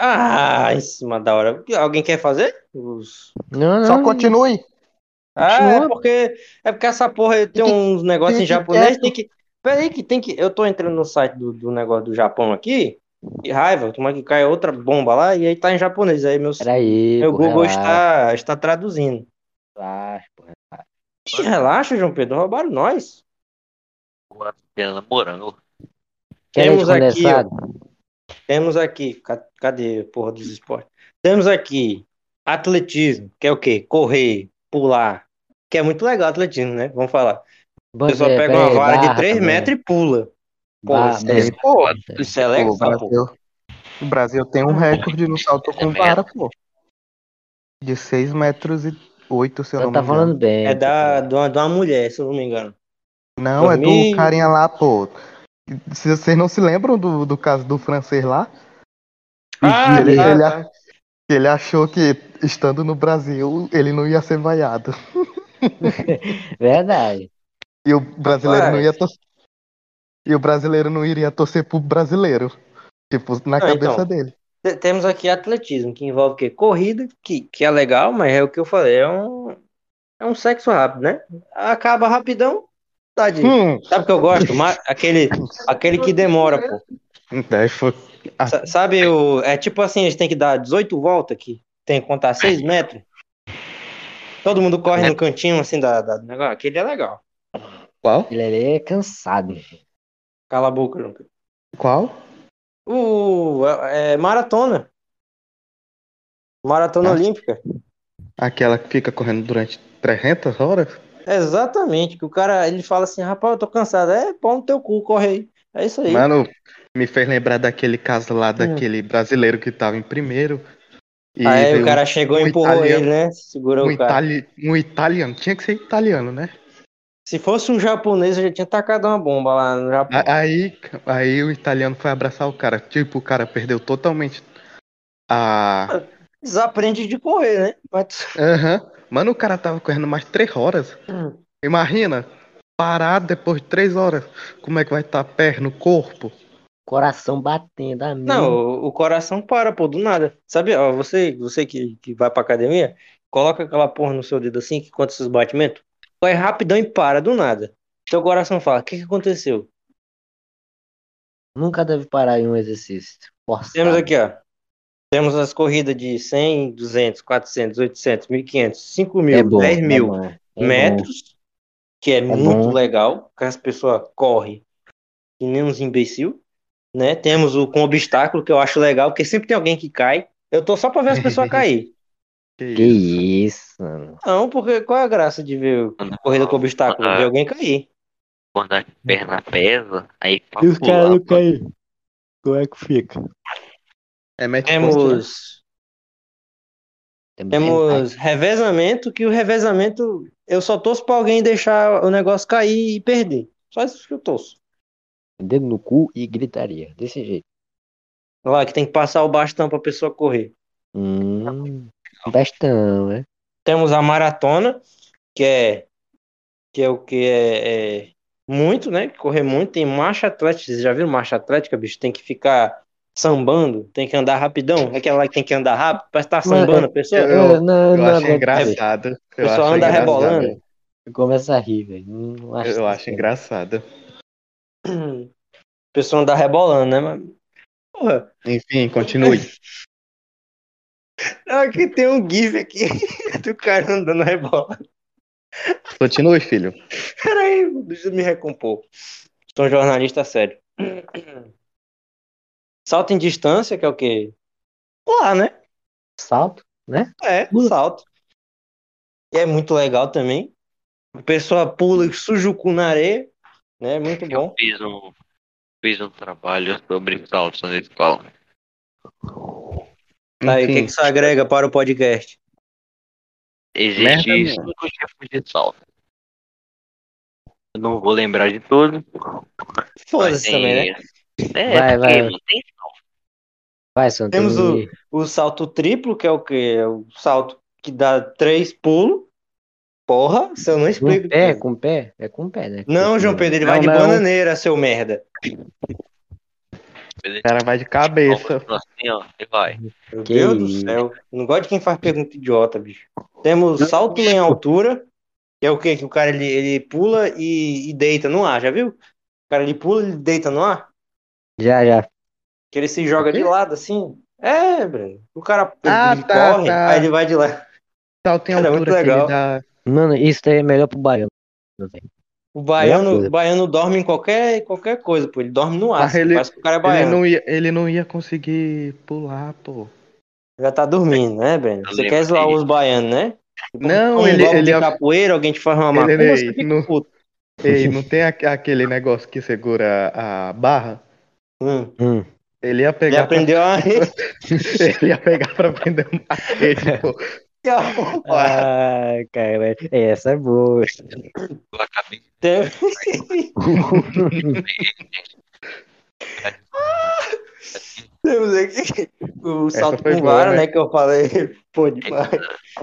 Ah, em cima da hora. Alguém quer fazer? Os... Não, não. Só continue. Ah, é Continua. porque, é porque essa porra aí tem uns negócios em japonês, quieto. tem que. Peraí, que tem que. Eu tô entrando no site do, do negócio do Japão aqui. Que raiva, tomara que caia outra bomba lá e aí tá em japonês. Aí meu, Peraí, meu Google relaxa, está, está traduzindo. relaxa, pô. Ih, relaxa, João Pedro, roubaram nós. Pela morango. Quer leite Temos aqui, ó. Temos aqui. ca- Cadê a porra dos esportes? Temos aqui atletismo, que é o quê? Correr, pular. Que é muito legal atletismo, né? Vamos falar. Pessoa é, pega uma vara de barra 3 também. metros e pula. Pô, Ba- isso, é, pô. isso é legal, o pô. Brasil, o Brasil tem um recorde no salto com vara, pô. De 6 metros e 8, se eu Ela não tá me engano. falando bem. É da, de, uma, de uma mulher, se eu não me engano. Não, é Dormi- do carinha lá, pô. Se Vocês não se lembram do, do caso do francês lá? Ah, ele, tá, ele, tá. ele achou que, estando no Brasil, ele não ia ser vaiado. Verdade. E o brasileiro não Rapaz. ia torcer. E o brasileiro não iria torcer pro brasileiro. Tipo, na Não, cabeça então. dele. Te- Temos aqui atletismo, que envolve o quê? Corrida, que, que é legal, mas é o que eu falei, é um, é um sexo rápido, né? Acaba rapidão, tá de... Hum, Sabe o que eu gosto? Aquele, aquele que demora, pô. foi. Ah, Sa- Sabe o... É tipo assim, a gente tem que dar 18 voltas aqui, tem que contar 6 metros. Todo mundo corre no cantinho, assim, da, da do negócio. Aquele é legal. qual? Ele é cansado. Cala a boca, João. Qual? O... É, é maratona. Maratona Ah. olímpica. Aquela que fica correndo durante 300 horas? Exatamente, que o cara, ele fala assim, rapaz, eu tô cansado. É, pau no teu cu, corre aí. É isso aí. Mano, me fez lembrar daquele caso lá daquele brasileiro que tava em primeiro. E Hum. aí veio o cara chegou e um empurrou italiano- ele, né? Segurou um, o cara. itali... um italiano. Tinha que ser italiano, né? Se fosse um japonês, eu já tinha tacado uma bomba lá no Japão. Aí, aí o italiano foi abraçar o cara. Tipo, o cara perdeu totalmente a. Desaprende de correr, né? Mas- Aham. Mano, o cara tava correndo mais de 3 horas. Hum. Imagina, parar depois de 3 horas. Como é que vai estar a perna, o corpo? Coração batendo, a mim. Não, o, o coração para, pô, do nada. Sabe, ó, você, você que, que vai pra academia, coloca aquela porra no seu dedo assim, que conta esses batimentos, vai rapidão e para, do nada. Seu coração fala, o que que aconteceu? Nunca deve parar em um exercício. Forçado. Temos aqui, ó. Temos as corridas de 100, 200, 400, 800, 1500, 5 mil, É bom, 10 é mil bom, é bom. metros, que é, muito bom. legal, que as pessoas correm que nem uns imbecil, né? Temos o com obstáculo, que eu acho legal, porque sempre tem alguém que cai. Eu tô só pra ver as pessoas cair. Que isso? mano. Não, porque qual é a graça de ver a corrida com obstáculo? Ver alguém cair. Quando a perna pesa, aí E os caras não caem. Como é que fica? É né? Temos, temos revezamento, que o revezamento eu só torço pra alguém deixar o negócio cair e perder. Só isso que eu torço. Dedo no cu e gritaria. Desse jeito. Lá que tem que passar o bastão pra pessoa correr. Hum. Bastão, né? Temos a maratona, que é que é o que é, é muito, né? Correr muito. Tem marcha atlética. Vocês já viram marcha atlética, bicho? Tem que ficar sambando, tem que andar rapidão. É aquela lá que tem que andar rápido, parece que tá sambando a pessoa. eu- Eu, não, Eu não aguento ver. engraçado. A pessoa acho anda engraçado. rebolando. Eu começo a rir, velho. Não acho Eu acho engraçado. A pessoa anda rebolando, né? Mas, porra, Enfim, continue. aqui tem um GIF aqui do cara andando rebolando. Continue, filho. Peraí, deixa eu me recompor. Sou um jornalista sério. Salto em distância, que é o quê? Pular, né? Salto, né? É, Pula. salto. E é muito legal também. A pessoa pula e suja o cu na areia, né? Muito Eu bom. fiz um, fiz um trabalho sobre saltos na escola. Tá aí, o que, que isso agrega para o podcast? Existe Merda cinco tipos de salto. Eu não vou lembrar de mas Foda-se também, né? É, Vai, porque, vai. tem. Vai, Santo. Temos me- O salto triplo, que é o quê? É o salto que dá três pulos. Porra, se eu não Com explico. o pé, com o pé? É com o pé, né? Não, João Pedro, ele Não, vai de não. bananeira, seu merda. o cara vai de cabeça. Assim, ó, e vai. Meu Que Deus do céu. Não gosto de quem faz pergunta idiota, bicho. Temos salto em altura, que é o quê? Que o cara ele, ele pula e, e deita no ar, já viu? O cara ele pula e deita no ar, Já, já. Que ele se joga de lado assim. É, Breno. O cara ele, Ah, ele tá, corre, tá. aí ele vai de lá. Salto em Cara, é muito altura ele legal. dá. Mano, isso daí é melhor pro baiano. velho. O baiano, o baiano dorme em qualquer, qualquer coisa, pô. Ele dorme no ar. Assim, ele- Parece que o cara é Ele baiano. não, ia, ele não ia conseguir pular, pô. Já tá dormindo, né, Breno? Eu Você quer zoar que- os baianos, né? Não, um ele- golpe ele de ia- capoeira, alguém te faz uma Ele- macumba, ele- você fica no- puto. Ei, não tem aque- aquele negócio que segura a barra? Hum. Hum. Ele ia Ele pegar. pra- aprendeu a rede. Ele ia pegar pra vender uma rede, pô. Ai, cara, essa é boa. Eu acabei Tem- Temos aqui o salto com boa, vara, né? né? Que eu falei. Pô, demais.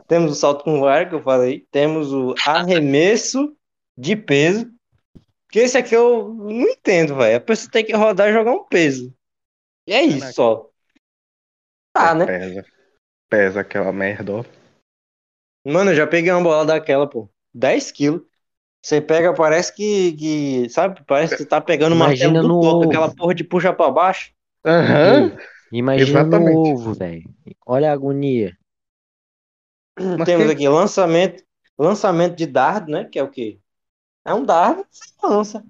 Temos o salto com vara, que eu falei. Temos o arremesso de peso. Que esse aqui eu não entendo, velho. A pessoa tem que rodar e jogar um peso. E é isso só. Tá, né? Pesa. Pesa aquela merda, ó. Mano, eu já peguei uma bola daquela, pô. 10 quilos. Você pega, parece que, que. Sabe? Parece que você tá pegando uma Imagina martelo do no ovo. aquela porra de puxa pra baixo. Aham. Imagina Exatamente. no ovo, velho. Olha a agonia. Mas Temos que- aqui lançamento, lançamento de dardo, né? Que é o quê? É um dardo, você lança.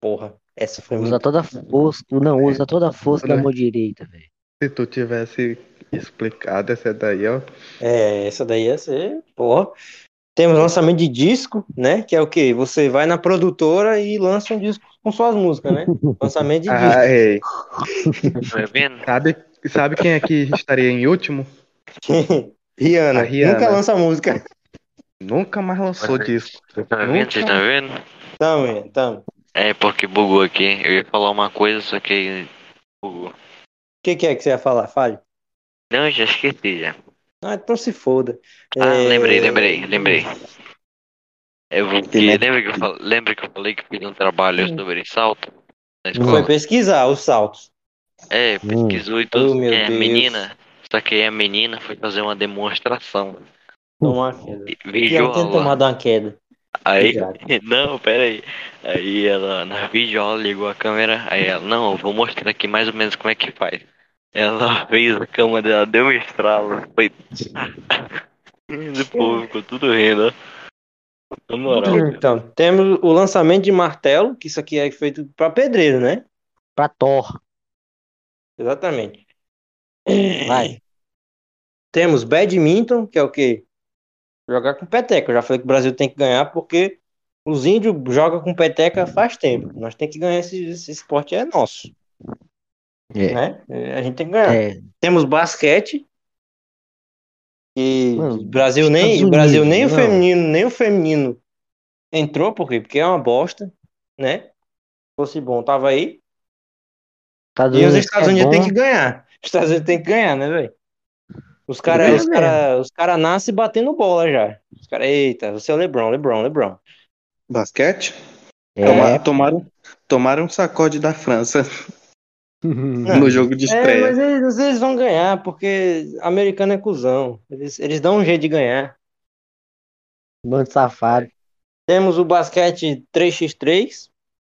Porra, essa foi Usa muito. toda a força. Não, usa toda a força da Né? mão direita, velho. Se tu tivesse explicado essa daí, ó. É, essa daí ia ser. Porra. Temos lançamento de disco, né? Que é o quê? Você vai na produtora e lança um disco com suas músicas, né? Lançamento de Ah, ei. Tá vendo? Sabe, sabe quem aqui estaria em último? disco. Rihanna. Rihanna. Nunca lança música. Nunca mais lançou disco. Estão vendo? Estão vendo? Tamo, tamo. É porque bugou aqui. Eu ia falar uma coisa, só que bugou. O que, que é que você ia falar? Fale. Não, eu já esqueci já. Ah, então se foda. Ah, É, lembrei, lembrei, lembrei. Eu vou, que, Lembra? lembra, que eu falei, lembra que eu falei que fiz um trabalho sobre salto na Foi pesquisar os saltos. É, pesquisou e tudo. Oh, é, Deus. menina. Só que aí a menina foi fazer uma demonstração. Tomar uma queda. Vídeo ela tinha tomado uma queda. Aí, não, pera aí. Aí ela, na vídeo, ela ligou a câmera. Aí ela, não, eu vou mostrar aqui mais ou menos como é que faz. Ela fez a cama dela, deu um estralo. Foi. o povo ficou tudo rindo, ó. Moral. Então, temos o lançamento de martelo, que isso aqui é feito para pedreiro, né? Pra Thor. Exatamente. Vai. Temos badminton, que é o quê? Jogar com peteca. Eu já falei que o Brasil tem que ganhar porque os índios jogam com peteca faz tempo. Nós tem que ganhar esse, esse esporte, é nosso, É. né? É, A gente tem que ganhar. É. Temos basquete. E Mano, o Brasil nem, o Brasil nem o Unidos, feminino, nem o feminino entrou, por quê? Porque é uma bosta, né? Se fosse bom, tava aí. Estados E os Unidos Estados é Unidos bom. tem que ganhar. Os Estados Unidos tem que ganhar, né, velho? Os caras os cara, os cara nascem batendo bola já. Os caras, eita, você é o LeBron, LeBron, LeBron. Basquete? É. Toma- tomaram, tomaram um sacode da França no jogo de É, estreia. mas eles, eles vão ganhar, porque americano é cuzão. Eles, eles dão um jeito de ganhar. Bando safado. Temos o basquete 3x3,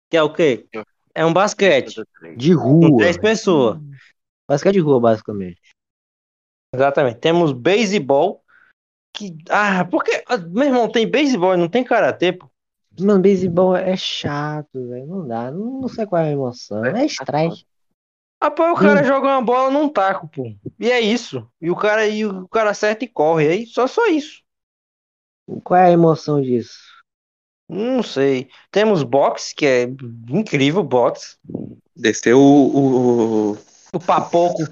que é o quê? É um basquete De com rua. três pessoas. Basquete de rua, basicamente. Exatamente. Temos beisebol, que... Ah, porque... ah, Meu irmão, tem beisebol e não tem karatê, pô. Mano, beisebol é chato, velho. Não dá. Não, não sei qual é a emoção. É strike. Rapaz, o cara joga uma bola num taco, pô. E é isso. E o cara, e o cara acerta e corre. Aí só, só isso. Qual é a emoção disso? Não sei. Temos boxe, que é incrível, boxe. Desceu o, o- O papoco.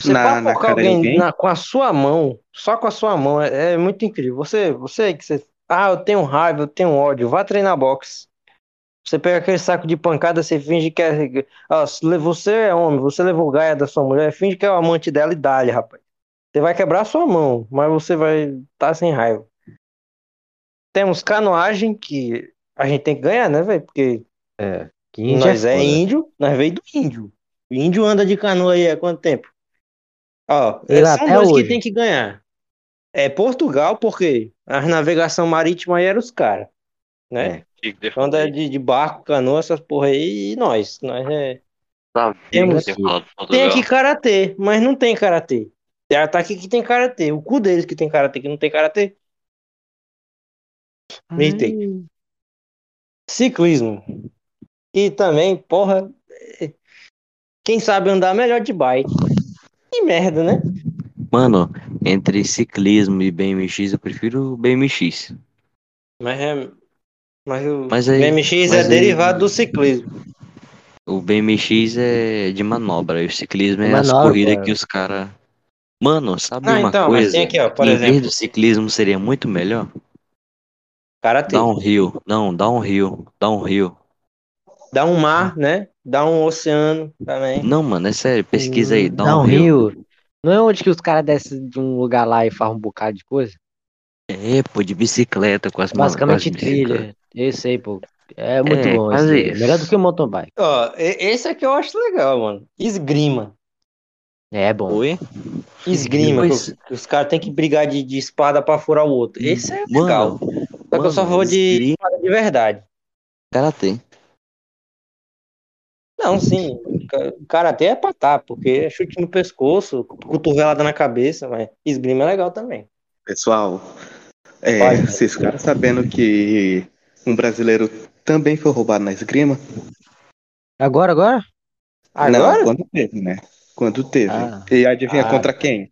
Você Na- na papocar cara de alguém na- com a sua mão, só com a sua mão, é, é muito incrível. Você, você que você. Ah, eu tenho raiva, eu tenho ódio. Vá treinar boxe. Você pega aquele saco de pancada, você finge que é. Ah, você é homem, você levou gaia da sua mulher, finge que é o amante dela e dá-lhe, rapaz. Você vai quebrar a sua mão, mas você vai estar tá sem raiva. Temos canoagem, que a gente tem que ganhar, né, velho? Porque Que índio nós é foda. índio, nós veio do índio. O índio anda de canoa aí há quanto tempo? Ó, Sei lá, são até dois que hoje. tem que ganhar. É Portugal, porque a navegação marítima aí era os caras, né? Que ter Anda falado. de, de barco, canoa, essas porra aí, e nós. Nós é... Que temos- Tem aqui karatê, mas não tem karatê. Tem ataque que tem karatê. O cu deles que tem karatê, que não tem karatê. Meitei. Ciclismo. E também, porra, é, quem sabe andar melhor de bike. Que merda, né? Mano, entre ciclismo e BMX, eu prefiro o BMX. Mas é. Mas o Mas aí- BMX mas é aí- derivado do ciclismo. O BMX é de manobra, e o ciclismo é as Manobra, corridas pô. que os caras. Mano, sabe Não, uma então, mas coisa? tem aqui, ó, em exemplo. vez do ciclismo seria muito melhor? Karatê. Dá um rio. Não, dá um rio. Dá um rio. Dá um mar, né? Dá um oceano também. Não, mano, é sério, pesquisa aí. Dá, Dá um um rio. rio. Não é onde que os caras descem de um lugar lá e fazem um bocado de coisa? É, pô, de bicicleta com as ma- com as Basicamente trilha. Eu sei, pô. É muito É, bom esse aí. isso. Melhor do que o mountain bike. Ó, esse aqui eu acho legal, mano. Esgrima. É bom. Oi? Esgrima, que Pois- os, que os caras têm que brigar de, de espada pra furar o outro. Esse é legal. Mano, Só que eu só mano, vou de esgrima- espada de verdade. karatê. Não, sim. Ca- Karatê é patar, porque é chute no pescoço, cotovelada na cabeça, mas esgrima é legal também. Pessoal, é, Vai. vocês ficaram sabendo que um brasileiro também foi roubado na esgrima? Agora, agora? Agora? Não, quando teve, né? Quando teve. Ah. E adivinha Ah. contra quem?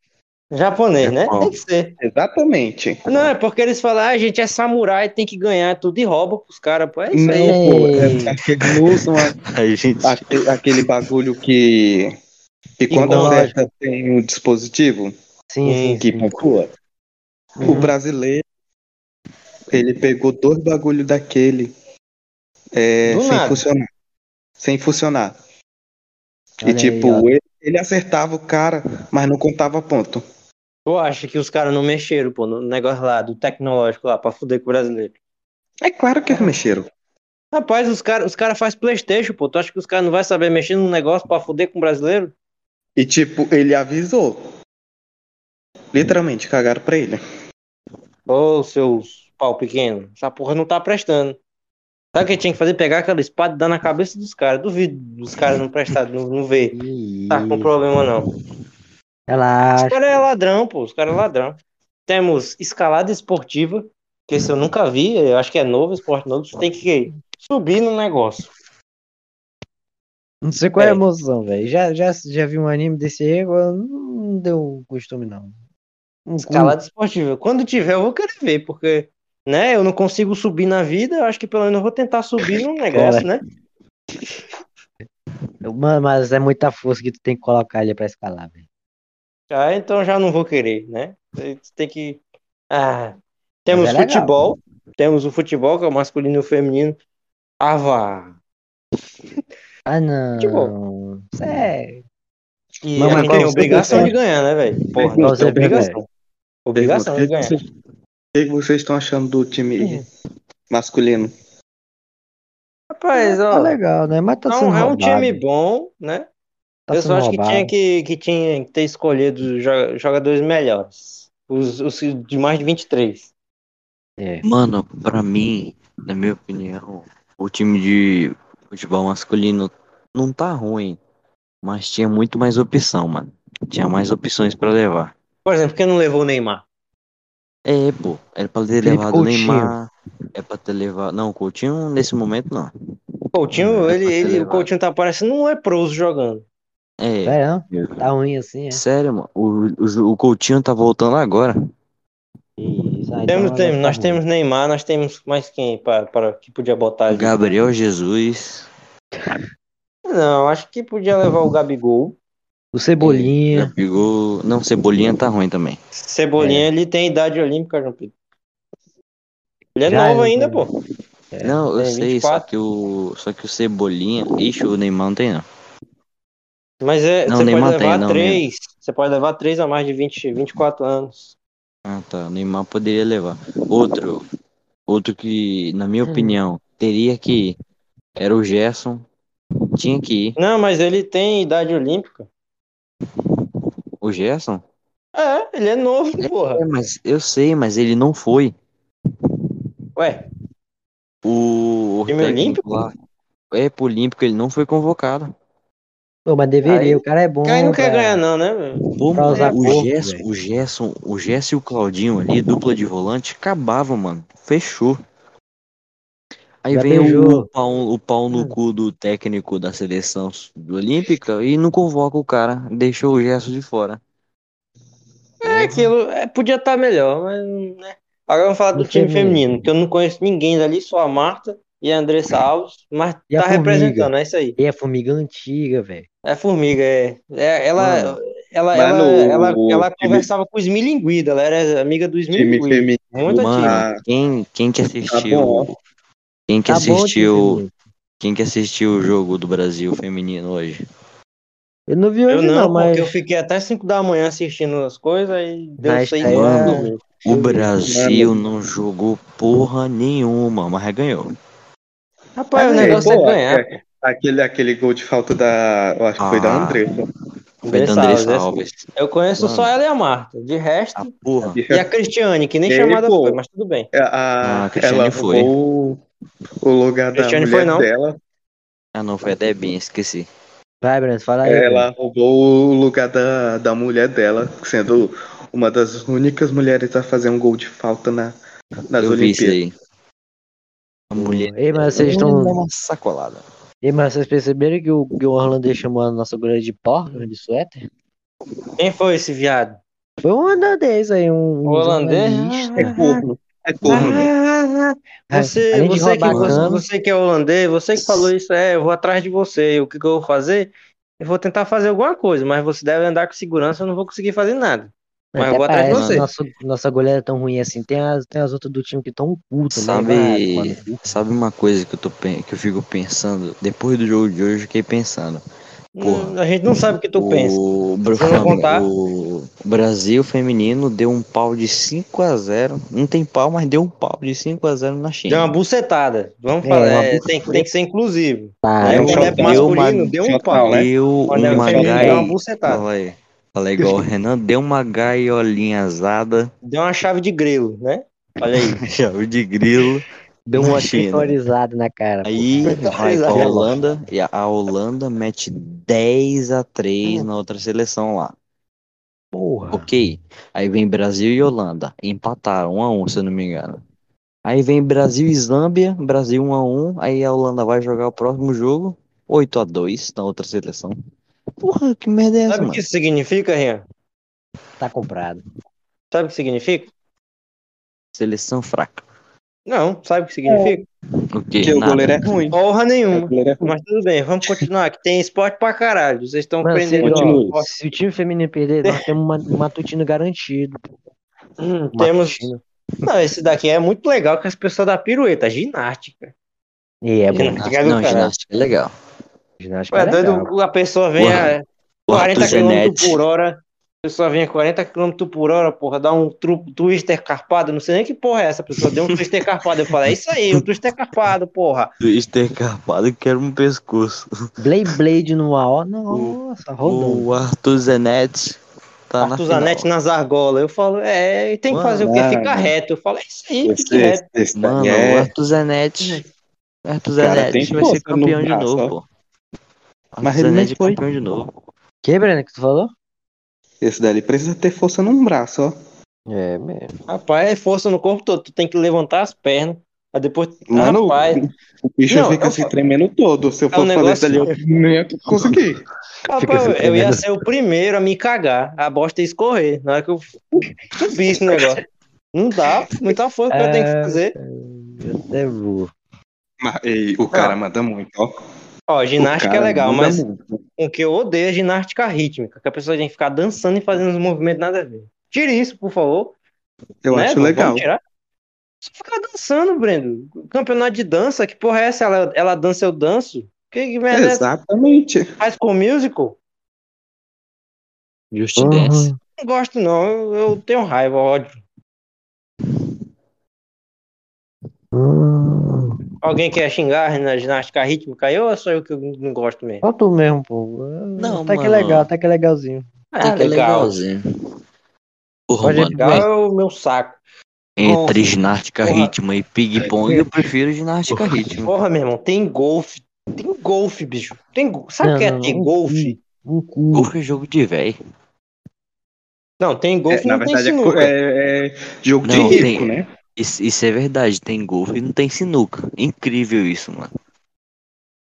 Japonês, né? Japão. Tem que ser. Exatamente. Não, é porque eles falam, ah, a gente é samurai, tem que ganhar tudo e rouba pros caras, pô. É isso Não, aí. pô, é porque eles usam A gente. aque- aquele bagulho que, que quando Tecnológico. acerta tem um dispositivo Sim, sim. que pontua. O Uhum. brasileiro, ele pegou dois bagulhos daquele é, Do sem nada. funcionar. Sem funcionar. Olha e aí, tipo, ó. ele, ele acertava o cara, mas não contava ponto. Tu acha que os caras não mexeram, pô, no negócio lá, do tecnológico lá, pra fuder com o brasileiro? É claro que eles mexeram. Rapaz, os caras os cara fazem Playstation, pô. Tu acha que os caras não vão saber mexer num negócio pra fuder com o brasileiro? E tipo, ele avisou. Literalmente, cagaram pra ele. Ô, seus pau pequeno, essa porra não tá prestando. Sabe o que tinha que fazer? Pegar aquela espada e dar na cabeça dos caras. Duvido dos caras não prestar, não, não ver. Tá com problema, não. Os Relaxa. caras é ladrão, pô. Os caras é ladrão. Temos escalada esportiva, que esse eu nunca vi, eu acho que é novo, esporte novo. Tu tem que subir no negócio. Não sei qual é a É. emoção, velho. Já, já, já vi um anime desse aí, agora não, deu costume, não. Um Escalada esportiva. Quando tiver, eu vou querer ver, porque, né, eu não consigo subir na vida, eu acho que pelo menos eu vou tentar subir num negócio, né? cu- Mano, mas é muita força que tu tem que colocar ali pra escalar, velho. Já, então já não vou querer, né? Você tem que. Ah, temos é legal. futebol. Temos o futebol, que é o masculino e o feminino. Ah, vá. Ah, não. Futebol. Sério. E Mas, a mas gente tem obrigação de ganhar, né, velho? Porra, prefere? obrigação. Obrigação de ganhar. O que, vocês, o que vocês estão achando do time masculino? Rapaz, Tá ó. legal, né? Mas tá Não, sendo é um roubado. time bom, né? Tá eu só acho que tinha que, que tinha que ter escolhido jogadores melhores. Os, os de mais de 23. É. Mano, pra mim, na minha opinião, o time de futebol masculino não tá ruim. Mas tinha muito mais opção, mano. Tinha mais opções pra levar. Por exemplo, por que não levou o Neymar? É, pô. Era pra ter Felipe levado o. Neymar. É pra ter levado. Não, o Coutinho nesse momento não. O Coutinho, Era ele, pra ter ele, o. Coutinho tá parecendo um leproso jogando. É. Sério, não? Tá ruim assim, é. Sério, mano. O, o, o Coutinho tá voltando agora. Isso, aí Temos, temos, vai nós ficar temos Neymar, nós temos mais quem para, para que podia botar ali? Gabriel Jesus. Não, acho que podia levar o Gabigol. ruim. O Cebolinha. Gabigol. Não, Cebolinha tá ruim também. Cebolinha, ele tem idade olímpica, João Pedro. Ele é Já, novo ainda, pô. É, não, eu sei, 24. só que o. Só que o Cebolinha. Ixi, o Neymar não tem, não. Mas é, Não, você Neymar pode tem, levar não, três. Você pode levar três a mais de 20, 24 anos. Ah, tá. O Neymar poderia levar. Outro. Outro que, na minha opinião, teria que ir. Era o Gerson. Tinha que ir. Não, mas ele tem idade olímpica. O Gerson? É, ele é novo, porra. É, mas eu sei, mas ele não foi. Ué, O, o Time olímpico? lá. É, pro Olímpico ele não foi convocado. Pô, mas deveria, Aí- o cara é bom. Cara, não quer ganhar, não, né? velho? Pô, mano, o, corpo, Gerson, o Gerson, o Gerson e o Claudinho ali, dupla de volante, acabavam, mano. Fechou. Aí Já vem o, pau, o pau no Hum. cu do técnico da seleção olímpica e não convoca o cara. Deixou o Gerson de fora. É aquilo, é, podia estar melhor, mas né? Agora vamos falar do Do time feminino. feminino, que eu não conheço ninguém dali, só a Marta e a Andressa Alves, mas E tá representando, é isso aí. E a formiga antiga, velho. É formiga, é. É, ela, Mano, ela, mano, ela, ela, o ela time- conversava com o Smilinguida, ela era amiga do Time Smilinguida. feminino. Muito Mano, antiga. Quem, quem que Tá assistiu. bom. quem que Tá assistiu. feminino. Quem que assistiu o jogo do Brasil feminino hoje? Eu não vi Eu hoje, não, não, mas. porque eu fiquei até 5 da manhã assistindo as coisas e deu Mas 6 tá horas. O Brasil não jogou porra nenhuma, mas ganhou. Rapaz, o É, negócio é ganhar. é, aquele, aquele gol de falta da. Eu acho que foi da Ah. Andressa. Foi da Andressa Andressa Alves. Alves. Eu conheço Mano. só ela e a Marta. De resto, A porra. e a Cristiane, que nem E chamada pô, foi, mas tudo bem. A, Ah, a Cristiane ela foi. roubou o lugar da Cristiane mulher foi, não? dela. Ah, não, foi a Debinha, esqueci. Vai, Breno, fala aí. Ela roubou o lugar da, da mulher dela, sendo uma das únicas mulheres a fazer um gol de falta na, nas Eu vi isso Olimpíadas. Mulher. Ei, mas vocês estão. uma sacolada. Ei, mas vocês perceberam que o, que o Orlando chamou a nossa goleira de porca, de suéter? Quem foi esse viado? Foi um holandês aí, um. O holandês? É corno. É corno. Ah, Você, você, que, você, você que é holandês, você que falou isso, é, eu vou atrás de você. E O que, que eu vou fazer? Eu vou tentar fazer alguma coisa, mas você deve andar com segurança, eu não vou conseguir fazer nada. Mas eu vou atrás de você. Nossa, nossa goleira é tão ruim assim. Tem as, tem as outras do time que tão putas, né? Sabe, cu. sabe uma coisa que eu, tô, que eu fico pensando? Depois do jogo de hoje, eu fiquei pensando. Porra. Hum, A gente não sabe o que tu pensa. O, contar- o Brasil feminino deu um pau de 5 a 0 Não tem pau, mas deu um pau de 5 a 0 na China. Deu uma bucetada. Vamos É, falar, uma é, bucetada. tem, tem que ser Né? eu Quando é deu masculino, uma- deu um pau. né? Deu uma deu uma bucetada. Fala. Fala igual o Renan, deu uma gaiolinha azada, Deu uma chave de grilo, né? Olha aí. chave de grilo. Deu uma China. terrorizada na cara. Aí vai pra. Holanda e a- Holanda mete 10 a 3 na outra seleção lá. Porra. Ok. Aí vem Brasil e Holanda. Empataram 1 a 1 se eu não me engano. Aí vem Brasil e Zâmbia, Brasil 1 a 1 Aí a Holanda vai jogar o próximo jogo 8 a 2 na outra seleção. Porra, que merda é essa, Sabe o que isso significa, Rian? Tá comprado. Sabe o que significa? Seleção fraca. Não, sabe o que significa? O quê? O Nada. goleiro é ruim. Porra O nenhuma. é ruim. Mas tudo bem, vamos continuar. Que tem esporte pra caralho. Vocês estão prendendo. ó, se o time feminino perder, nós temos um matutino garantido. Hum, temos. Não, esse daqui é muito legal que as pessoas da pirueta, ginástica. E é bom. Ginástica é Não, ginástica é legal. Ginástica Ué, é legal. doido, a pessoa vem a 40 Arthur km por hora. A pessoa vem a 40 km por hora, porra, dá um tru- twister carpado. Não sei nem que porra é essa. A pessoa deu um twister carpado. Eu falo, é isso aí, um twister carpado, porra. Twister carpado que era um pescoço. Blade Blade no AO, nossa, rodando. O Arthur Zanetti tá Arthur. Zanetti nas argolas. Eu falo, é, e tem que Mano, fazer o quê? mano. Ficar reto. Eu falo, é isso aí, Esse, reto. esse, esse Mano, daí o é. Arthur Zanetti. Arthur Zanetti vai ser campeão de novo, ó. pô. Mas ele nem é foi. campeão de novo. Que, Breno, que tu falou? Esse daí precisa ter força num braço, ó. É mesmo. Rapaz, é força no corpo todo. Tu tem que levantar as pernas. Aí depois. Mano, rapaz, o bicho Não, fica eu se falo- tremendo todo. Se eu É um fosse fazer isso negócio- ali, eu não ia conseguir. rapaz, se eu ia ser o primeiro a me cagar. A bosta ia escorrer. Na hora que eu subisse o negócio. Não dá, muita força que eu tenho que fazer. É burro. Mas, ei, o cara manda muito, ó. Ó, ginástica é legal, mas muito. o que eu odeio é ginástica rítmica, que a pessoa tem que ficar dançando e fazendo os movimentos nada a ver. Tire isso, por favor. Eu né? acho Vamos legal. tirar. Só ficar dançando, Brendo. Campeonato de dança, que porra é essa? Ela, ela dança, eu danço? Que, que merda é? Exatamente. Faz com musical? Just Dance. Não gosto, não. Eu, eu tenho raiva, ódio. Hum. Alguém quer xingar na ginástica rítmica aí ou é só eu que não gosto mesmo? Só tu mesmo, pô. Não, Até que mano. legal, até que legalzinho. Até que é legal. legalzinho. Porra, Pode- mano, Legal é o meu saco. entre ginástica Porra. ritmo e ping-pong, eu prefiro ginástica ritmo. Porra, meu irmão, tem golfe. Tem golfe, bicho. Tem, sabe o que é ter golfe? Um cu. Golfe é jogo de véi. Não, tem golfe É, e na não tem verdade, é, sinuca. é, é jogo Não, de tem- rico, né? Isso, isso é verdade, tem golfe e não tem sinuca. Incrível isso, mano.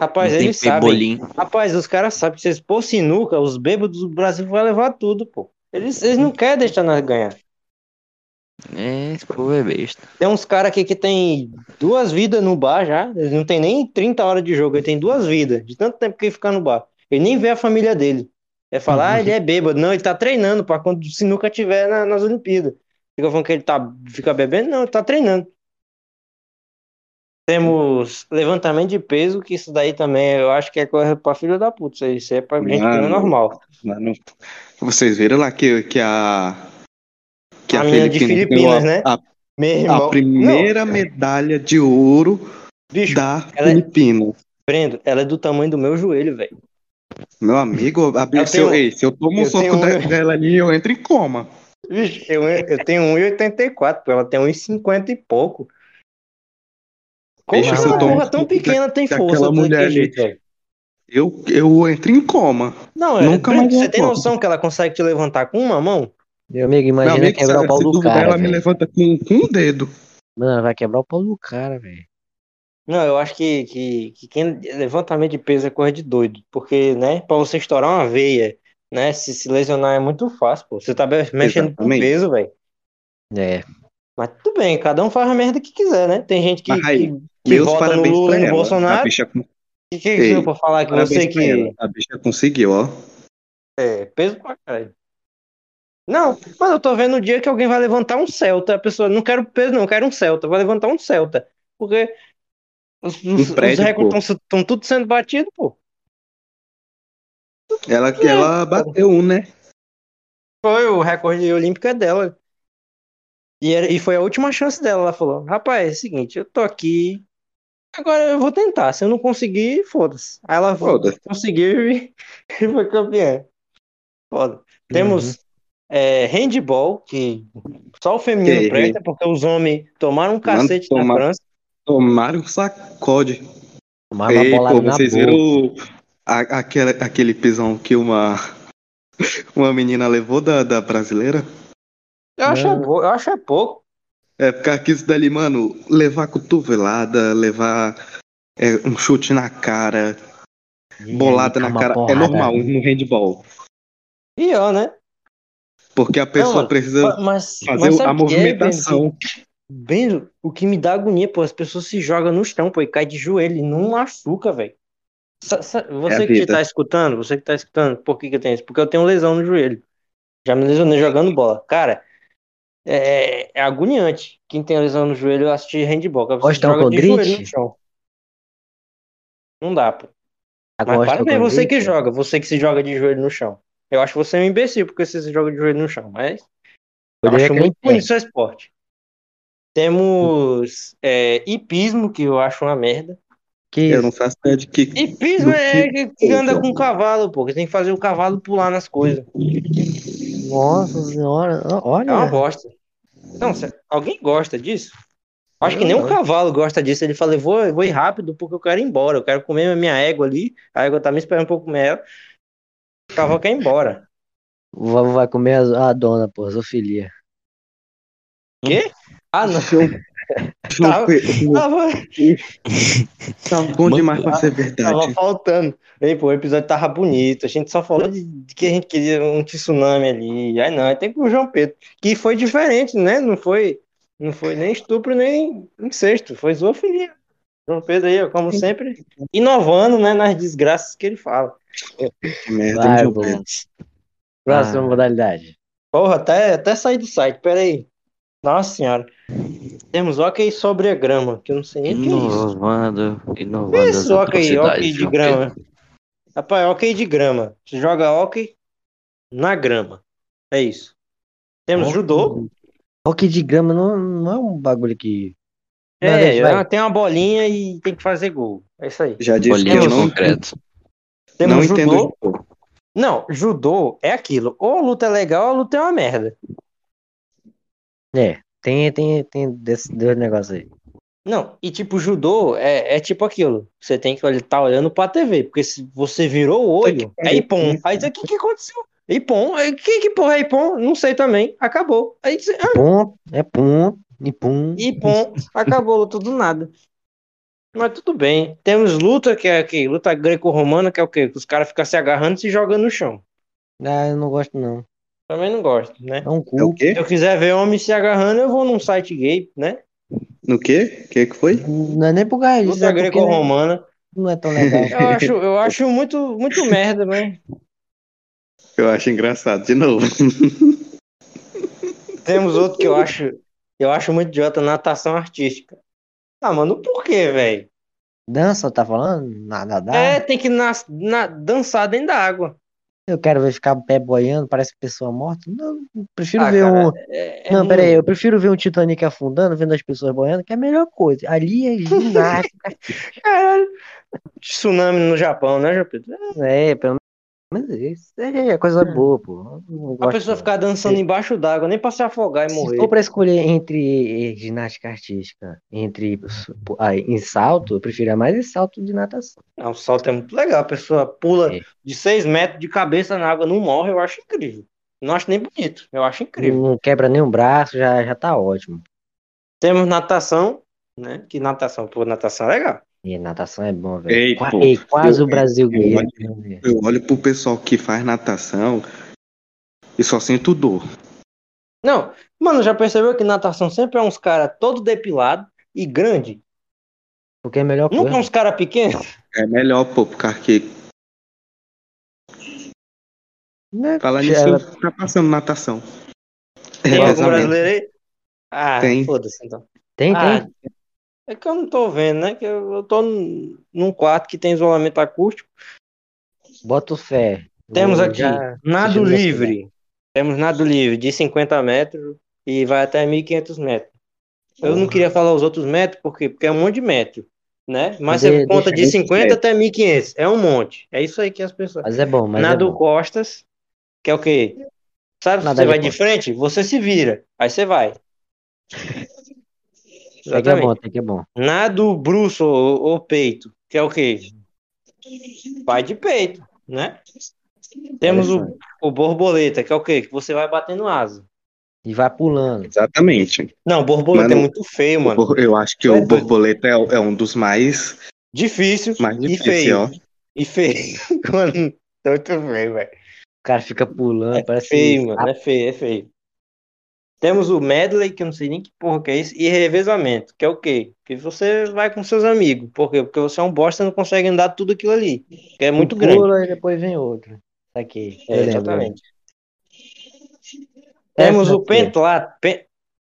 Rapaz, não eles sabem. Rapaz, os caras sabem que se eles pôr sinuca, os bêbados do Brasil vão levar tudo, pô. Eles, eles não querem deixar nós ganhar. É, esse povo é besta. Tem uns caras aqui que tem duas vidas no bar já. Eles não tem nem 30 horas de jogo, ele tem duas vidas, de tanto tempo que ele fica no bar. Ele nem vê a família dele. É falar, ah, ele é bêbado. Não, ele tá treinando pra quando o sinuca tiver na- nas Olimpíadas. Fica falando que ele tá, fica bebendo? Não, ele tá treinando. Temos levantamento de peso, que isso daí também eu acho que é coisa pra filho da puta. Isso é pra gente que não é normal. Mano, vocês viram lá que, que a. Que A de Filipina Filipinas, ganhou né? a, a primeira Não, medalha de ouro bicho, da ela é-. Brendo, ela é do tamanho do meu joelho, velho. Meu amigo, a, Eu se, eu, tenho- ei, se eu tomo um soco tenho- dela ali, eu entro em coma. Vixe, eu, eu tenho 1,84, pô, ela tem 1,50 e pouco. Como eu uma porra tão pequena tem força mulher jeito? Eu, eu entro em coma. Não, é, Nunca mais você tem noção que ela consegue te levantar com uma mão? Meu amigo, Meu imagina amigo, quebrar o pau do cara, ela me velho. levanta com, com um dedo. Mano, ela vai quebrar o pau do cara, velho. Não, eu acho que, que, que quem levantamento de peso é coisa de doido, porque, né, pra você estourar uma veia, né, se se lesionar é muito fácil, pô. Você tá mexendo com peso, velho. É. Mas tudo bem, cada um faz a merda que quiser, né? Tem gente que, que, que vota no Lula e no. A Bolsonaro. bicha, con- Que que Ei, eu pra falar que parabéns você que A bicha conseguiu, ó. é peso pra caralho. Não, mas eu tô vendo o dia que alguém vai levantar um Celta. A pessoa, não quero peso, não, eu quero um Celta. Vai levantar um Celta. Porque os, os, Um prédio, os recordes estão tudo sendo batidos, pô. Ela, ela bateu um, né? Foi o recorde olímpico é dela. E, era- e foi a última chance dela. Ela falou: Rapaz, é o seguinte, eu tô aqui. Agora eu vou tentar. Se eu não conseguir, foda-se. Aí ela Foda-se. conseguiu e e foi campeã. Foda. Temos é, handball, que só o feminino presta, porque os homens tomaram um cacete na tomar- França. Tomaram um sacode. Tomar uma Ei, pô, na vocês boca. viram a- aquele, aquele pisão que uma, uma menina levou da, da brasileira? Eu acho, é Não. eu acho é pouco. É, porque aqui isso dali, mano, levar cotovelada, levar é, um chute na cara, bolada na cara, é porrada. normal no handball. Pior, né? Porque a pessoa mano, precisa Mas, fazer mas a sabe o que é, movimentação. Benzo, o que me dá agonia, pô, as pessoas se jogam no chão, pô, e cai de joelho, e não machuca, velho. Sa- Você É que vida. tá escutando, você que tá escutando, por que que eu tenho isso? Porque eu tenho lesão no joelho. Já me lesionei jogando bola. Cara, é, é agoniante. Quem tem lesão no joelho assistir handball, que você joga de joelho no chão. Não dá, pô. Mas Agora parabéns você que joga, você que se joga de joelho no chão. Eu acho você um imbecil porque você se joga de joelho no chão, mas eu Poderia acho muito pé. bonito seu esporte. Temos é, hipismo, que eu acho uma merda. Que Eu isso? não faço ideia de que. Hipismo Do é que- que, que anda com cavalo, pô. Que tem que fazer o cavalo pular nas coisas. Nossa senhora. É uma Olha. bosta. Não, cê- alguém gosta disso? Acho que nem o cavalo gosta disso. Ele fala, eu vou, eu vou ir rápido porque eu quero ir embora. Eu quero comer a minha égua ali. A égua tá me esperando pra eu comer ela. O cavalo quer ir embora. Vai comer a, a dona, pô, zoofilia. Quê? Ah, não. Tava- Tava, tá bom demais pra ser tava verdade. faltando. Ei, pô, o episódio tava bonito. A gente só falou de, de que a gente queria um tsunami ali. Aí não, aí tem pro João Pedro. Que foi diferente, né? Não foi, não foi nem estupro, nem incesto. Foi zoofilia. João Pedro aí, ó, como sempre, inovando, né, nas desgraças que ele fala. Merda, Vai, João pô. Pedro? Próxima Ah. modalidade. Porra, até, até sair do site, pera aí. Nossa senhora. Temos ok sobre a grama, que eu não sei nem o que é isso. Inovando, inovando as Isso, ok, ok de grama. Rapaz, ok de grama. Você joga ok na grama. É isso. Temos judô. Hockey de grama não, não é um bagulho que. É, vai. tem uma bolinha e tem que fazer gol. É isso aí. Já disse que Bolinha eu de não, concreto. Temos não judô. entendo judô. Não, judô é aquilo. Ou a luta é legal ou a luta é uma merda. É, tem, tem, tem desses dois negócios aí. Não, e tipo, judô é, é tipo aquilo. Você tem que estar tá olhando pra TV, porque se você virou o olho, é ipom. Aí o que, que aconteceu? Ipom? Aí, Que, que porra é ipom? Não sei também. Acabou. Aí diz, ah, Pum, é pum, pum. ipom. Acabou a luta do nada. Mas tudo bem. Temos luta, que é que luta greco-romana, que é o quê? Que os caras ficam se agarrando e se jogando no chão. Ah, eu não gosto não. Também não gosto, né? É um É o cu. quê? Se eu quiser ver homem se agarrando, eu vou num site gay, né? No quê? O que que foi? Não é nem causa disso, Luta é greco-romana. não é tão legal. Eu acho, eu acho muito, muito merda, né? Eu acho engraçado, de novo. Temos outro que eu acho, eu acho muito idiota, natação artística. Ah, mano, por quê, velho? Dança, tá falando? Nada dá. É, tem que nas- na- dançar dentro da água. Eu quero ver ficar pé boiando, parece pessoa morta. Não, prefiro Ah, ver cara, um. é- é Não, ruim. pera aí, eu prefiro ver um Titanic afundando, vendo as pessoas boiando, que é a melhor coisa. Ali é ginástica. Caralho. Tsunami no Japão, né, Pedro? é, pelo menos isso. É coisa boa, pô. A pessoa ficar dançando embaixo d'água, nem pra se afogar e Se morrer. for pra escolher entre eh, ginástica artística, entre ah, em salto, eu prefiro mais em salto de natação. Não, o salto é muito legal. A pessoa pula É. de 6 metros de cabeça na água, não morre, eu acho incrível. Não acho nem bonito, eu acho incrível. Não quebra nem um braço, já, já tá ótimo. Temos natação, né? Que natação, pô, natação é legal. E natação é bom, velho. Ei, Qua- pô, ei, quase eu- o Brasil eu- ganhou. Eu olho pro pessoal que faz natação e só sinto dor. Não, mano, já percebeu que natação sempre é uns caras todo depilado e grande? Porque é a melhor Nunca coisa. uns caras pequenos? É melhor, pô, porque Né? falar Ela- nisso, tá passando natação. Tem algum Revezamento. brasileiro aí? Ah, Tem. foda-se então. Tem, Ah, tem. É que eu não tô vendo, né? Que eu, eu tô num, quarto que tem isolamento acústico. Bota o fé. Temos aqui já- nado livre. Temos nado livre de 50 metros e vai até 1.500 metros. Eu não queria falar os outros metros, por quê? Porque é um monte de metro, né? Mas De- você conta de 50 até 1.500. É um monte. É isso aí que as pessoas... Mas é bom, mas é Nado bom. costas, que é o quê? Sabe, se Nadar você vai de frente, você se vira. Aí você vai. Tem que é bom, tem que é bom. Nado bruço ou, ou peito, que é o quê? Vai de peito, né? Temos o, o borboleta, que é o quê? Que você vai batendo asa. E vai pulando. Exatamente. Não, borboleta Mano, é muito feio, mano. Eu acho que é o doido. borboleta é, é um dos mais, Difícil mais e difíceis, feio. ó. E feio. Mano, é muito feio, velho. O cara fica pulando, É parece feio, mano. É feio, é feio. Temos o medley, que eu não sei nem que porra que é isso, e revezamento, que é o quê? Que você vai com seus amigos. Por quê? Porque você é um bosta e não consegue andar tudo aquilo ali. Que é muito um grande. pula e depois vem outro. Aqui. É, exatamente. É, Temos o né, pentlato. Pen...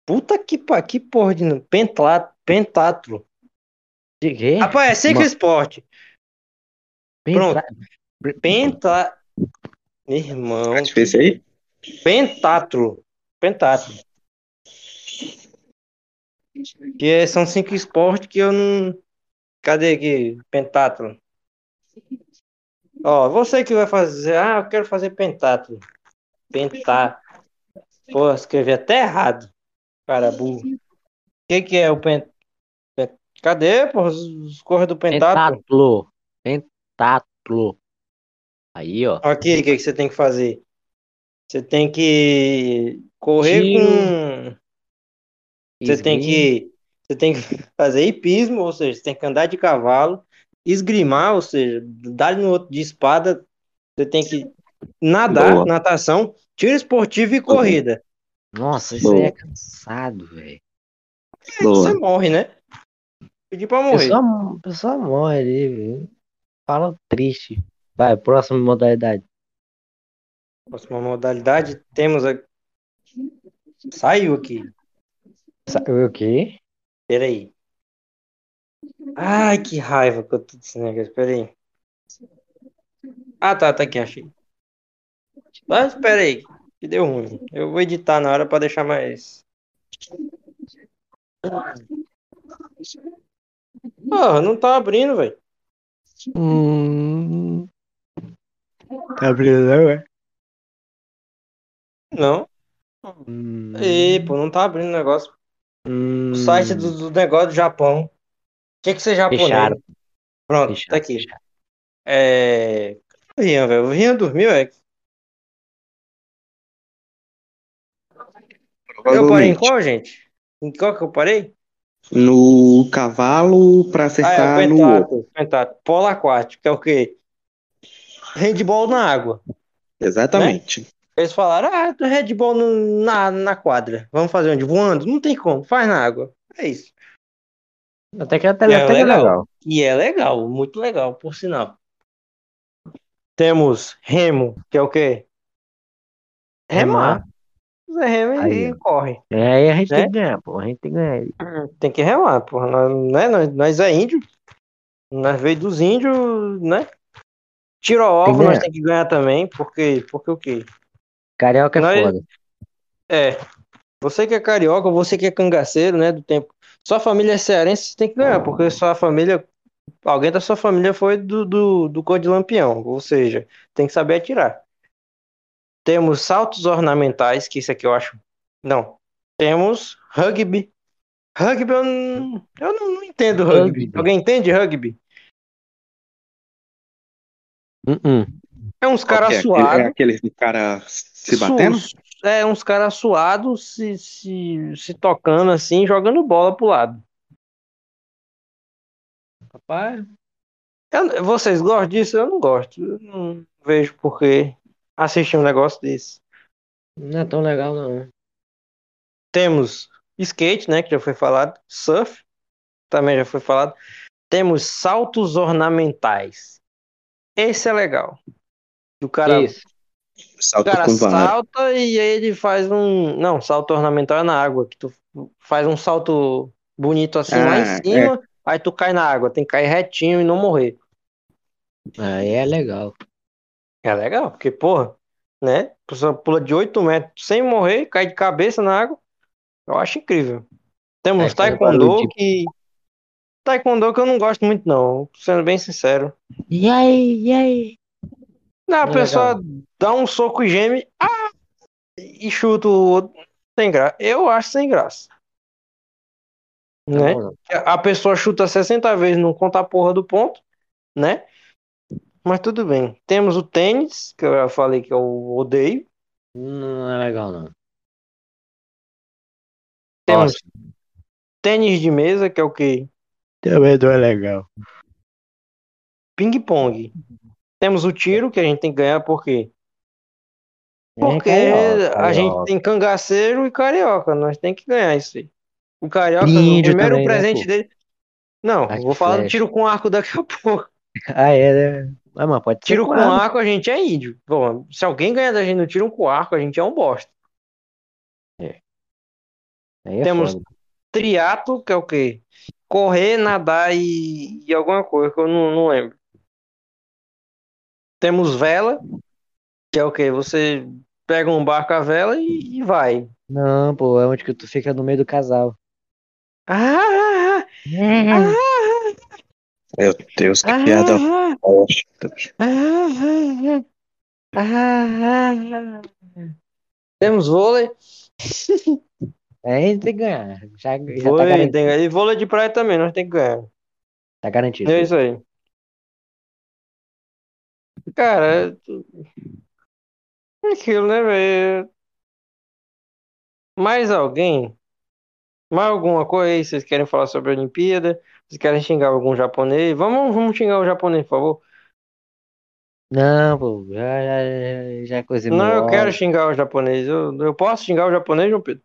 Puta que, pa- que porra de nome. Pentlato. Pentatlo. De quê? Rapaz, é ciclo esporte. Pensa- Penta... Irmão. É difícil aí? Pentatlo. Pentatlo. Que é- são cinco esportes que eu não. Cadê aqui? Pentatlo. Ó, você que vai fazer. Ah, eu quero fazer pentatlo. Pentatlo. Pô, escrevi até errado. Cara burro. O que que é o pen... pen- Cadê, pô, os cores do pentatlo? Pentatlo. Pentatlo. Aí, ó. Aqui, o que que você tem que fazer? Você tem que correr Tiro. com. Você tem que. Você tem que fazer hipismo, ou seja, você tem que andar de cavalo, esgrimar, ou seja, dar no outro de espada. Você tem que nadar, Boa. natação, tiro esportivo e corrida. Nossa, isso aí Boa. é cansado, velho. Boa. Você morre, né? Pedir pra morrer. pessoa, a pessoa morre ali, velho. Fala triste. Vai, próxima modalidade. Próxima modalidade, temos a. Saiu aqui. Sabe o quê? Peraí. Ai, que raiva que eu tô desse negócio. Peraí. Ah, tá, tá aqui, achei. Mas peraí, que deu ruim. Eu vou editar na hora pra deixar mais. Porra, não tá abrindo, velho. Hum... Tá abrindo, não, é? Não. Hum... Ih, pô, não tá abrindo o negócio. Hum... O site do, do negócio do Japão. Tinha que ser japonês. Fecharam. Pronto, Fecharam, tá aqui. fecharam. É. O Rian, velho. O Rian dormiu, é? Eu parei em qual, gente? Em qual que eu parei? No cavalo pra Ah, é acertar o no pentatlo. Pentatlo. Polo aquático, que é o quê? Handball na água. Exatamente. Eles falaram, ah, do Red Bull no- na, na quadra. Vamos fazer onde? Voando? Não tem como, faz na água. É isso. Até que até, E é até é legal. legal. E é legal, muito legal, por sinal. Temos remo, que é o quê? Remar. Você rema Aí, e corre. É, aí a gente Né? tem que ganhar, pô. A gente tem que ganhar. Tem que remar, porra. Nós, né? nós, nós é índio. Nós veio dos índios, né? Tiro que alvo, nós ganhar. tem que ganhar também, porque, porque o quê? Carioca é Nós- foda. É, você que é carioca, você que é cangaceiro, né, do tempo. Sua família é cearense, você tem que ganhar, porque sua família, alguém da sua família foi do, do, do cor de lampião, ou seja, tem que saber atirar. Temos saltos ornamentais, que isso aqui eu acho. Não. Temos rugby. Rugby eu não, eu não, não entendo rugby. Rugby. Alguém entende rugby? Uh-uh. É uns caras é? Aquele- suados. É aqueles do cara se batendo? É, uns caras suados se, se, se tocando assim, jogando bola pro lado. Rapaz. eu- vocês gostam disso? Eu não gosto. Eu não vejo por que assistir um negócio desse. Não é tão legal, não. Temos skate, né? Que já foi falado. Surf, também já foi falado. Temos saltos ornamentais. Esse é legal. O cara Isso. O cara vara. salta e aí ele faz um. Não, salto ornamental é na água, que tu faz um salto bonito assim lá em Ah, cima, aí tu cai na água, tem que cair retinho e não morrer. Aí é legal. É legal, porque, porra, né? A pessoa pula de 8 metros sem morrer, cai de cabeça na água. Eu acho incrível. Temos faz taekwondo que. Taekwondo que eu não gosto muito, não, sendo bem sincero. E aí, e aí? Não, a É pessoa dá um soco e geme, ah, e chuta o outro. Sem graça. Eu acho sem graça. Né? A pessoa chuta 60 vezes, não conta a porra do ponto, né? Mas tudo bem. Temos o tênis, que eu já falei que eu odeio. Não é legal, não. Temos tênis de mesa, que é o quê? Também não é legal. Ping-pong. Temos o tiro, que a gente tem que ganhar, por quê? Porque É a gente tem cangaceiro e carioca, nós tem que ganhar isso aí. O carioca, o primeiro também, né, presente pô? dele. Não, Arco vou falar do tiro com arco daqui a pouco. Ah, é, né? Ah, mas pode Tiro com arco. arco, a gente é índio. Bom, se alguém ganhar da gente no tiro com arco, a gente é um bosta. Aí é Temos foda. triatlo, que é o quê? Correr, nadar e, e alguma coisa que eu não, não lembro. Temos vela, que é o quê? Você pega um barco a vela e, e vai. Não, pô, é onde que tu fica no meio do casal. Ah, ah, Meu Deus, que ah, piada ah, bosta. ah, ah, ah, ah. Temos vôlei. É, a gente tem que ganhar. Já, já tá, Vôlei, garantido, tem, e vôlei de praia também, nós temos que ganhar. tá garantido. É isso aí. Cara, é aquilo, né, velho? Mais alguém? Mais alguma coisa aí? Vocês querem falar sobre a Olimpíada? Vocês querem xingar algum japonês? Vamos, vamos xingar o japonês, por favor. Não, pô, já, já, já é coisa Não, eu quero xingar o japonês. Eu, eu posso xingar o japonês, João Pedro?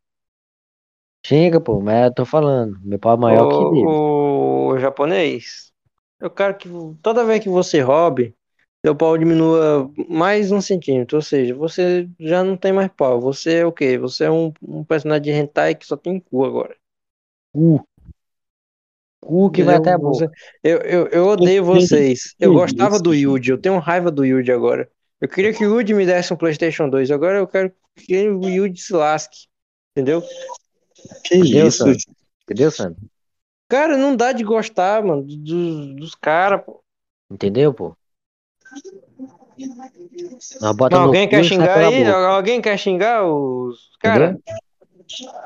Xinga, pô, mas eu tô falando. Meu pau é maior que dele. O, o japonês, eu quero que toda vez que você roube, seu pau diminua mais um centímetro. Ou seja, você já não tem mais pau. Você é o quê? Você é um, um personagem de hentai que só tem cu agora. Cu. Cu que vai Eu- até a você- boca. Eu, eu, eu odeio vocês. Eu gostava do? Yuji. Eu tenho raiva do Yuji agora. Eu queria que o Yuji me desse um PlayStation 2. Agora eu quero que o Yuji se lasque. Entendeu? Que Entendeu, isso? Sandro? Entendeu, Sandro? Cara, não dá de gostar, mano, dos, dos caras, pô. Entendeu, pô? No Alguém quer xingar aí? Alguém quer xingar os cara?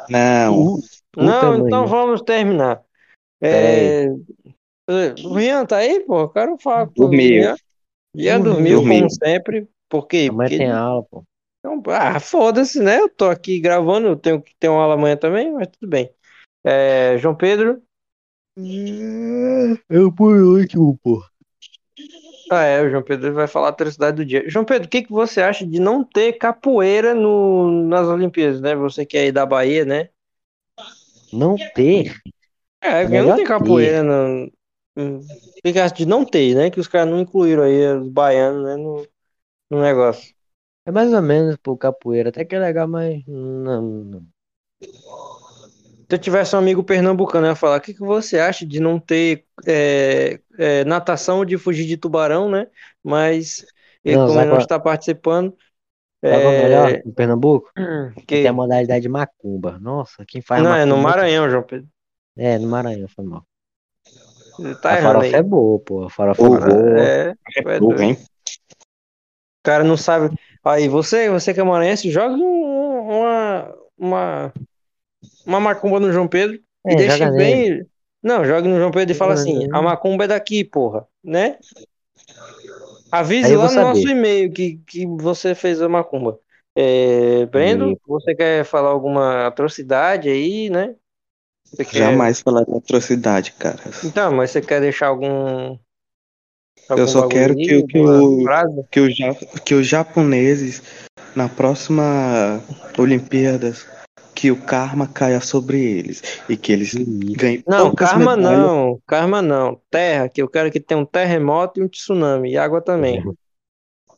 Não. Não, então vamos terminar. É... O Rian tá aí, pô? Eu quero falar com o Dormiu. Rian. Rian dormiu, Dormiu. como sempre. Por quê? Amanhã Porque tem aula, pô. Então, ah, foda-se, né? Eu tô aqui gravando, eu tenho que ter uma aula amanhã também, mas tudo bem. É, João Pedro, Eu por último, pô. Ah, é, o João Pedro vai falar a atrocidade do dia. João Pedro, o que, que você acha de não ter capoeira no, nas Olimpíadas, né? Você que é aí da Bahia, né? Não ter. É, porque não tem capoeira hum, O que que acha de não ter, né? Que os caras não incluíram aí os baianos, né? No, no negócio. É mais ou menos, pô, capoeira. Até que é legal, mas não, não. Se eu tivesse um amigo pernambucano, eu ia falar: o que, que você acha de não ter é, é, natação de fugir de tubarão, né? Mas, ele, Não, como ele não qual- está participando. Sabe é o é, melhor? Em Pernambuco? que- Tem a modalidade macumba. Nossa, quem faz não, é no Maranhão, João Pedro. É, no Maranhão, foi mal. Tá a farofa aí. é boa, pô. A farofa Ô, é boa. É, é doido. hein? O cara não sabe. Aí, você, você que é maranhense, joga um- uma, uma, uma macumba no João Pedro e É, deixa joga bem. Não, joga no João Pedro e fala assim: a macumba é daqui, porra, né? Avise lá no nosso saber. e-mail que, que você fez a macumba. É, Brendo, E- você quer falar alguma atrocidade aí, né? Você quer... Jamais falar de atrocidade, cara. Então, mas você quer deixar algum. algum Eu só quero que, o- que, o, que, o, que os japoneses, na próxima Olimpíadas, que o karma caia sobre eles e que eles ganhem Não, karma medalhas. não, karma não. Terra, que eu quero que tenha um terremoto e um tsunami. E água também.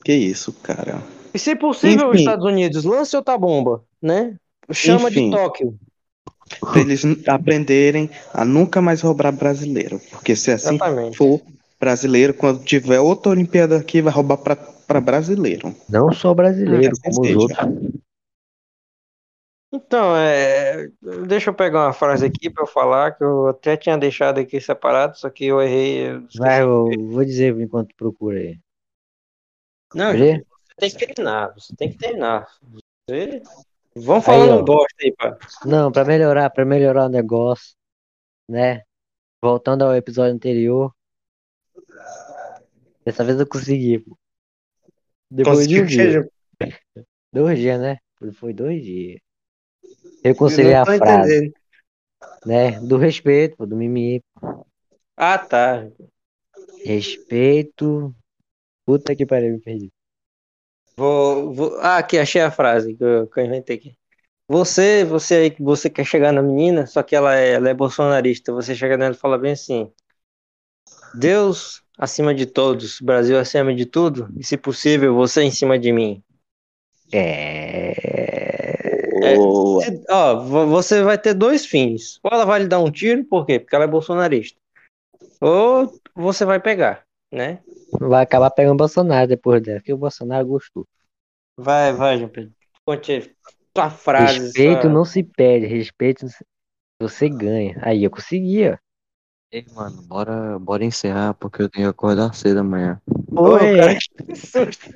Que isso, cara. E se possível, os Enfim. Estados Unidos, lance outra bomba, né? Chama Enfim. de Tóquio. Pra eles aprenderem a nunca mais roubar brasileiro. Porque se assim Exatamente. for, brasileiro, quando tiver outra Olimpíada aqui, vai roubar pra, pra brasileiro. Não só brasileiro, Assim como os seja. outros. Então, é... deixa eu pegar uma frase aqui para eu falar, que eu até tinha deixado aqui separado, só que eu errei. eu. Vai, eu vou dizer enquanto procura aí. Não, você tem que terminar, você tem que terminar. Você... Vamos falando ó. bosta aí, pá. Não, pra melhorar, para melhorar o negócio, né? Voltando ao episódio anterior. Dessa vez eu consegui. pô. Depois de um Conseguiu dia. Dois dias, né? Foi dois dias. Eu Reconciliar não a frase, entendendo. né? Do respeito, pô, do mimimi. Ah, tá. Respeito. Puta que pariu, me perdi. Vou, vou... Ah, aqui, achei a frase que eu, que eu inventei aqui. Você, você aí, que você quer chegar na menina, só que ela é, ela é bolsonarista. Você chega nela e fala bem assim: Deus acima de todos, Brasil acima de tudo, e se possível, você em cima de mim. É. Boa. Se- Ó, vo- você vai ter dois fins. Ou ela vai lhe dar um tiro, por quê? Porque ela é bolsonarista. Ou você vai pegar, né? Vai acabar pegando o Bolsonaro depois dessa, porque o Bolsonaro gostou. Vai, vai, João Pedro. Conte frase. Respeito sua- não se pede, respeito você ganha. Aí eu consegui, ó. Ei, mano, bora, bora encerrar porque eu tenho que acordar cedo amanhã. Ô, Oi, cara, que susto.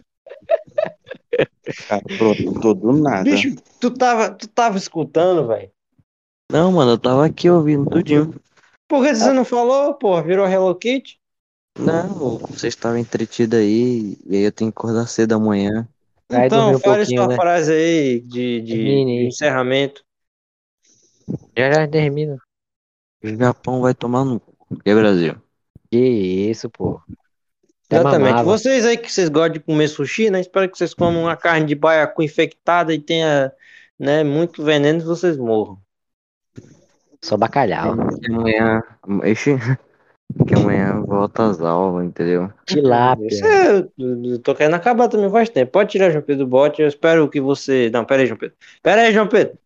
Cara, brotou do nada. Bicho, tu tava, tu tava escutando, velho? Não, mano, eu tava aqui ouvindo tudinho. Por que você não falou, pô? Virou Hello Kitty? Não, vocês estavam entretidos aí, e aí eu tenho que acordar cedo amanhã. Então, dormir um sua né? frase aí de, de, de encerramento. Já já termina. O Japão vai tomar no cu. Que é Brasil? Que isso, pô. Exatamente. mamava. Vocês aí que vocês gostam de comer sushi, né? Espero que vocês comam uma carne de baiacu infectada e tenha, né, muito veneno e vocês morram. Só bacalhau. Que amanhã. Ixi, que amanhã volta às aulas, entendeu? Tilápia. Você, eu tô querendo acabar também faz tempo. Pode tirar João Pedro do bote. Eu espero que você. Não, pera aí, João Pedro. Pera aí, João Pedro.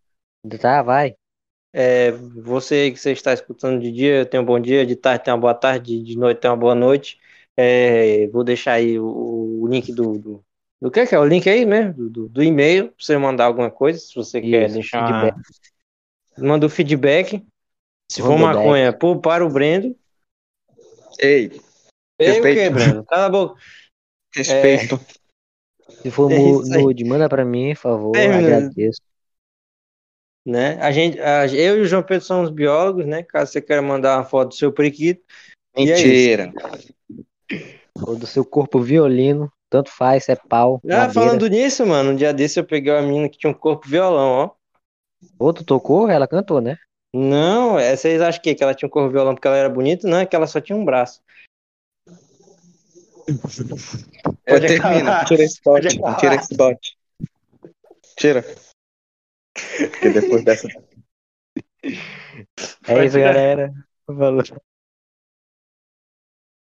Tá, vai. É, você aí que você está escutando de dia, tenha um bom dia, de tarde, tenha uma boa tarde, de noite, tenha uma boa noite. É, vou deixar aí o, o link do, do. Do que que é? O link aí mesmo? Do, do, do e-mail, pra você mandar alguma coisa, se você quer Isso, deixar. feedback. Manda o feedback. Se for o maconha, pô, para o Brendo. Ei, Ei, o que, Brendo? Cala a boca. respeito. Se for É isso aí. nude, manda pra mim, por favor. Termina. Agradeço. Né? A gente, a- eu e o João Pedro somos biólogos, né? Caso você queira mandar uma foto do seu periquito. E é. Mentira. Ou do seu corpo violino. Tanto faz, é pau. Ah, madeira. falando nisso, mano, um dia desse eu peguei uma menina que tinha um corpo violão, ó. Outro tocou, ela cantou, né? Não, é, vocês acham que, que ela tinha um corpo violão porque ela era bonita? Não, é que ela só tinha um braço. Pode termina. acabar. Tira esse acabar. Tira esse bot. Tira. Porque depois dessa. É isso, galera. Falou.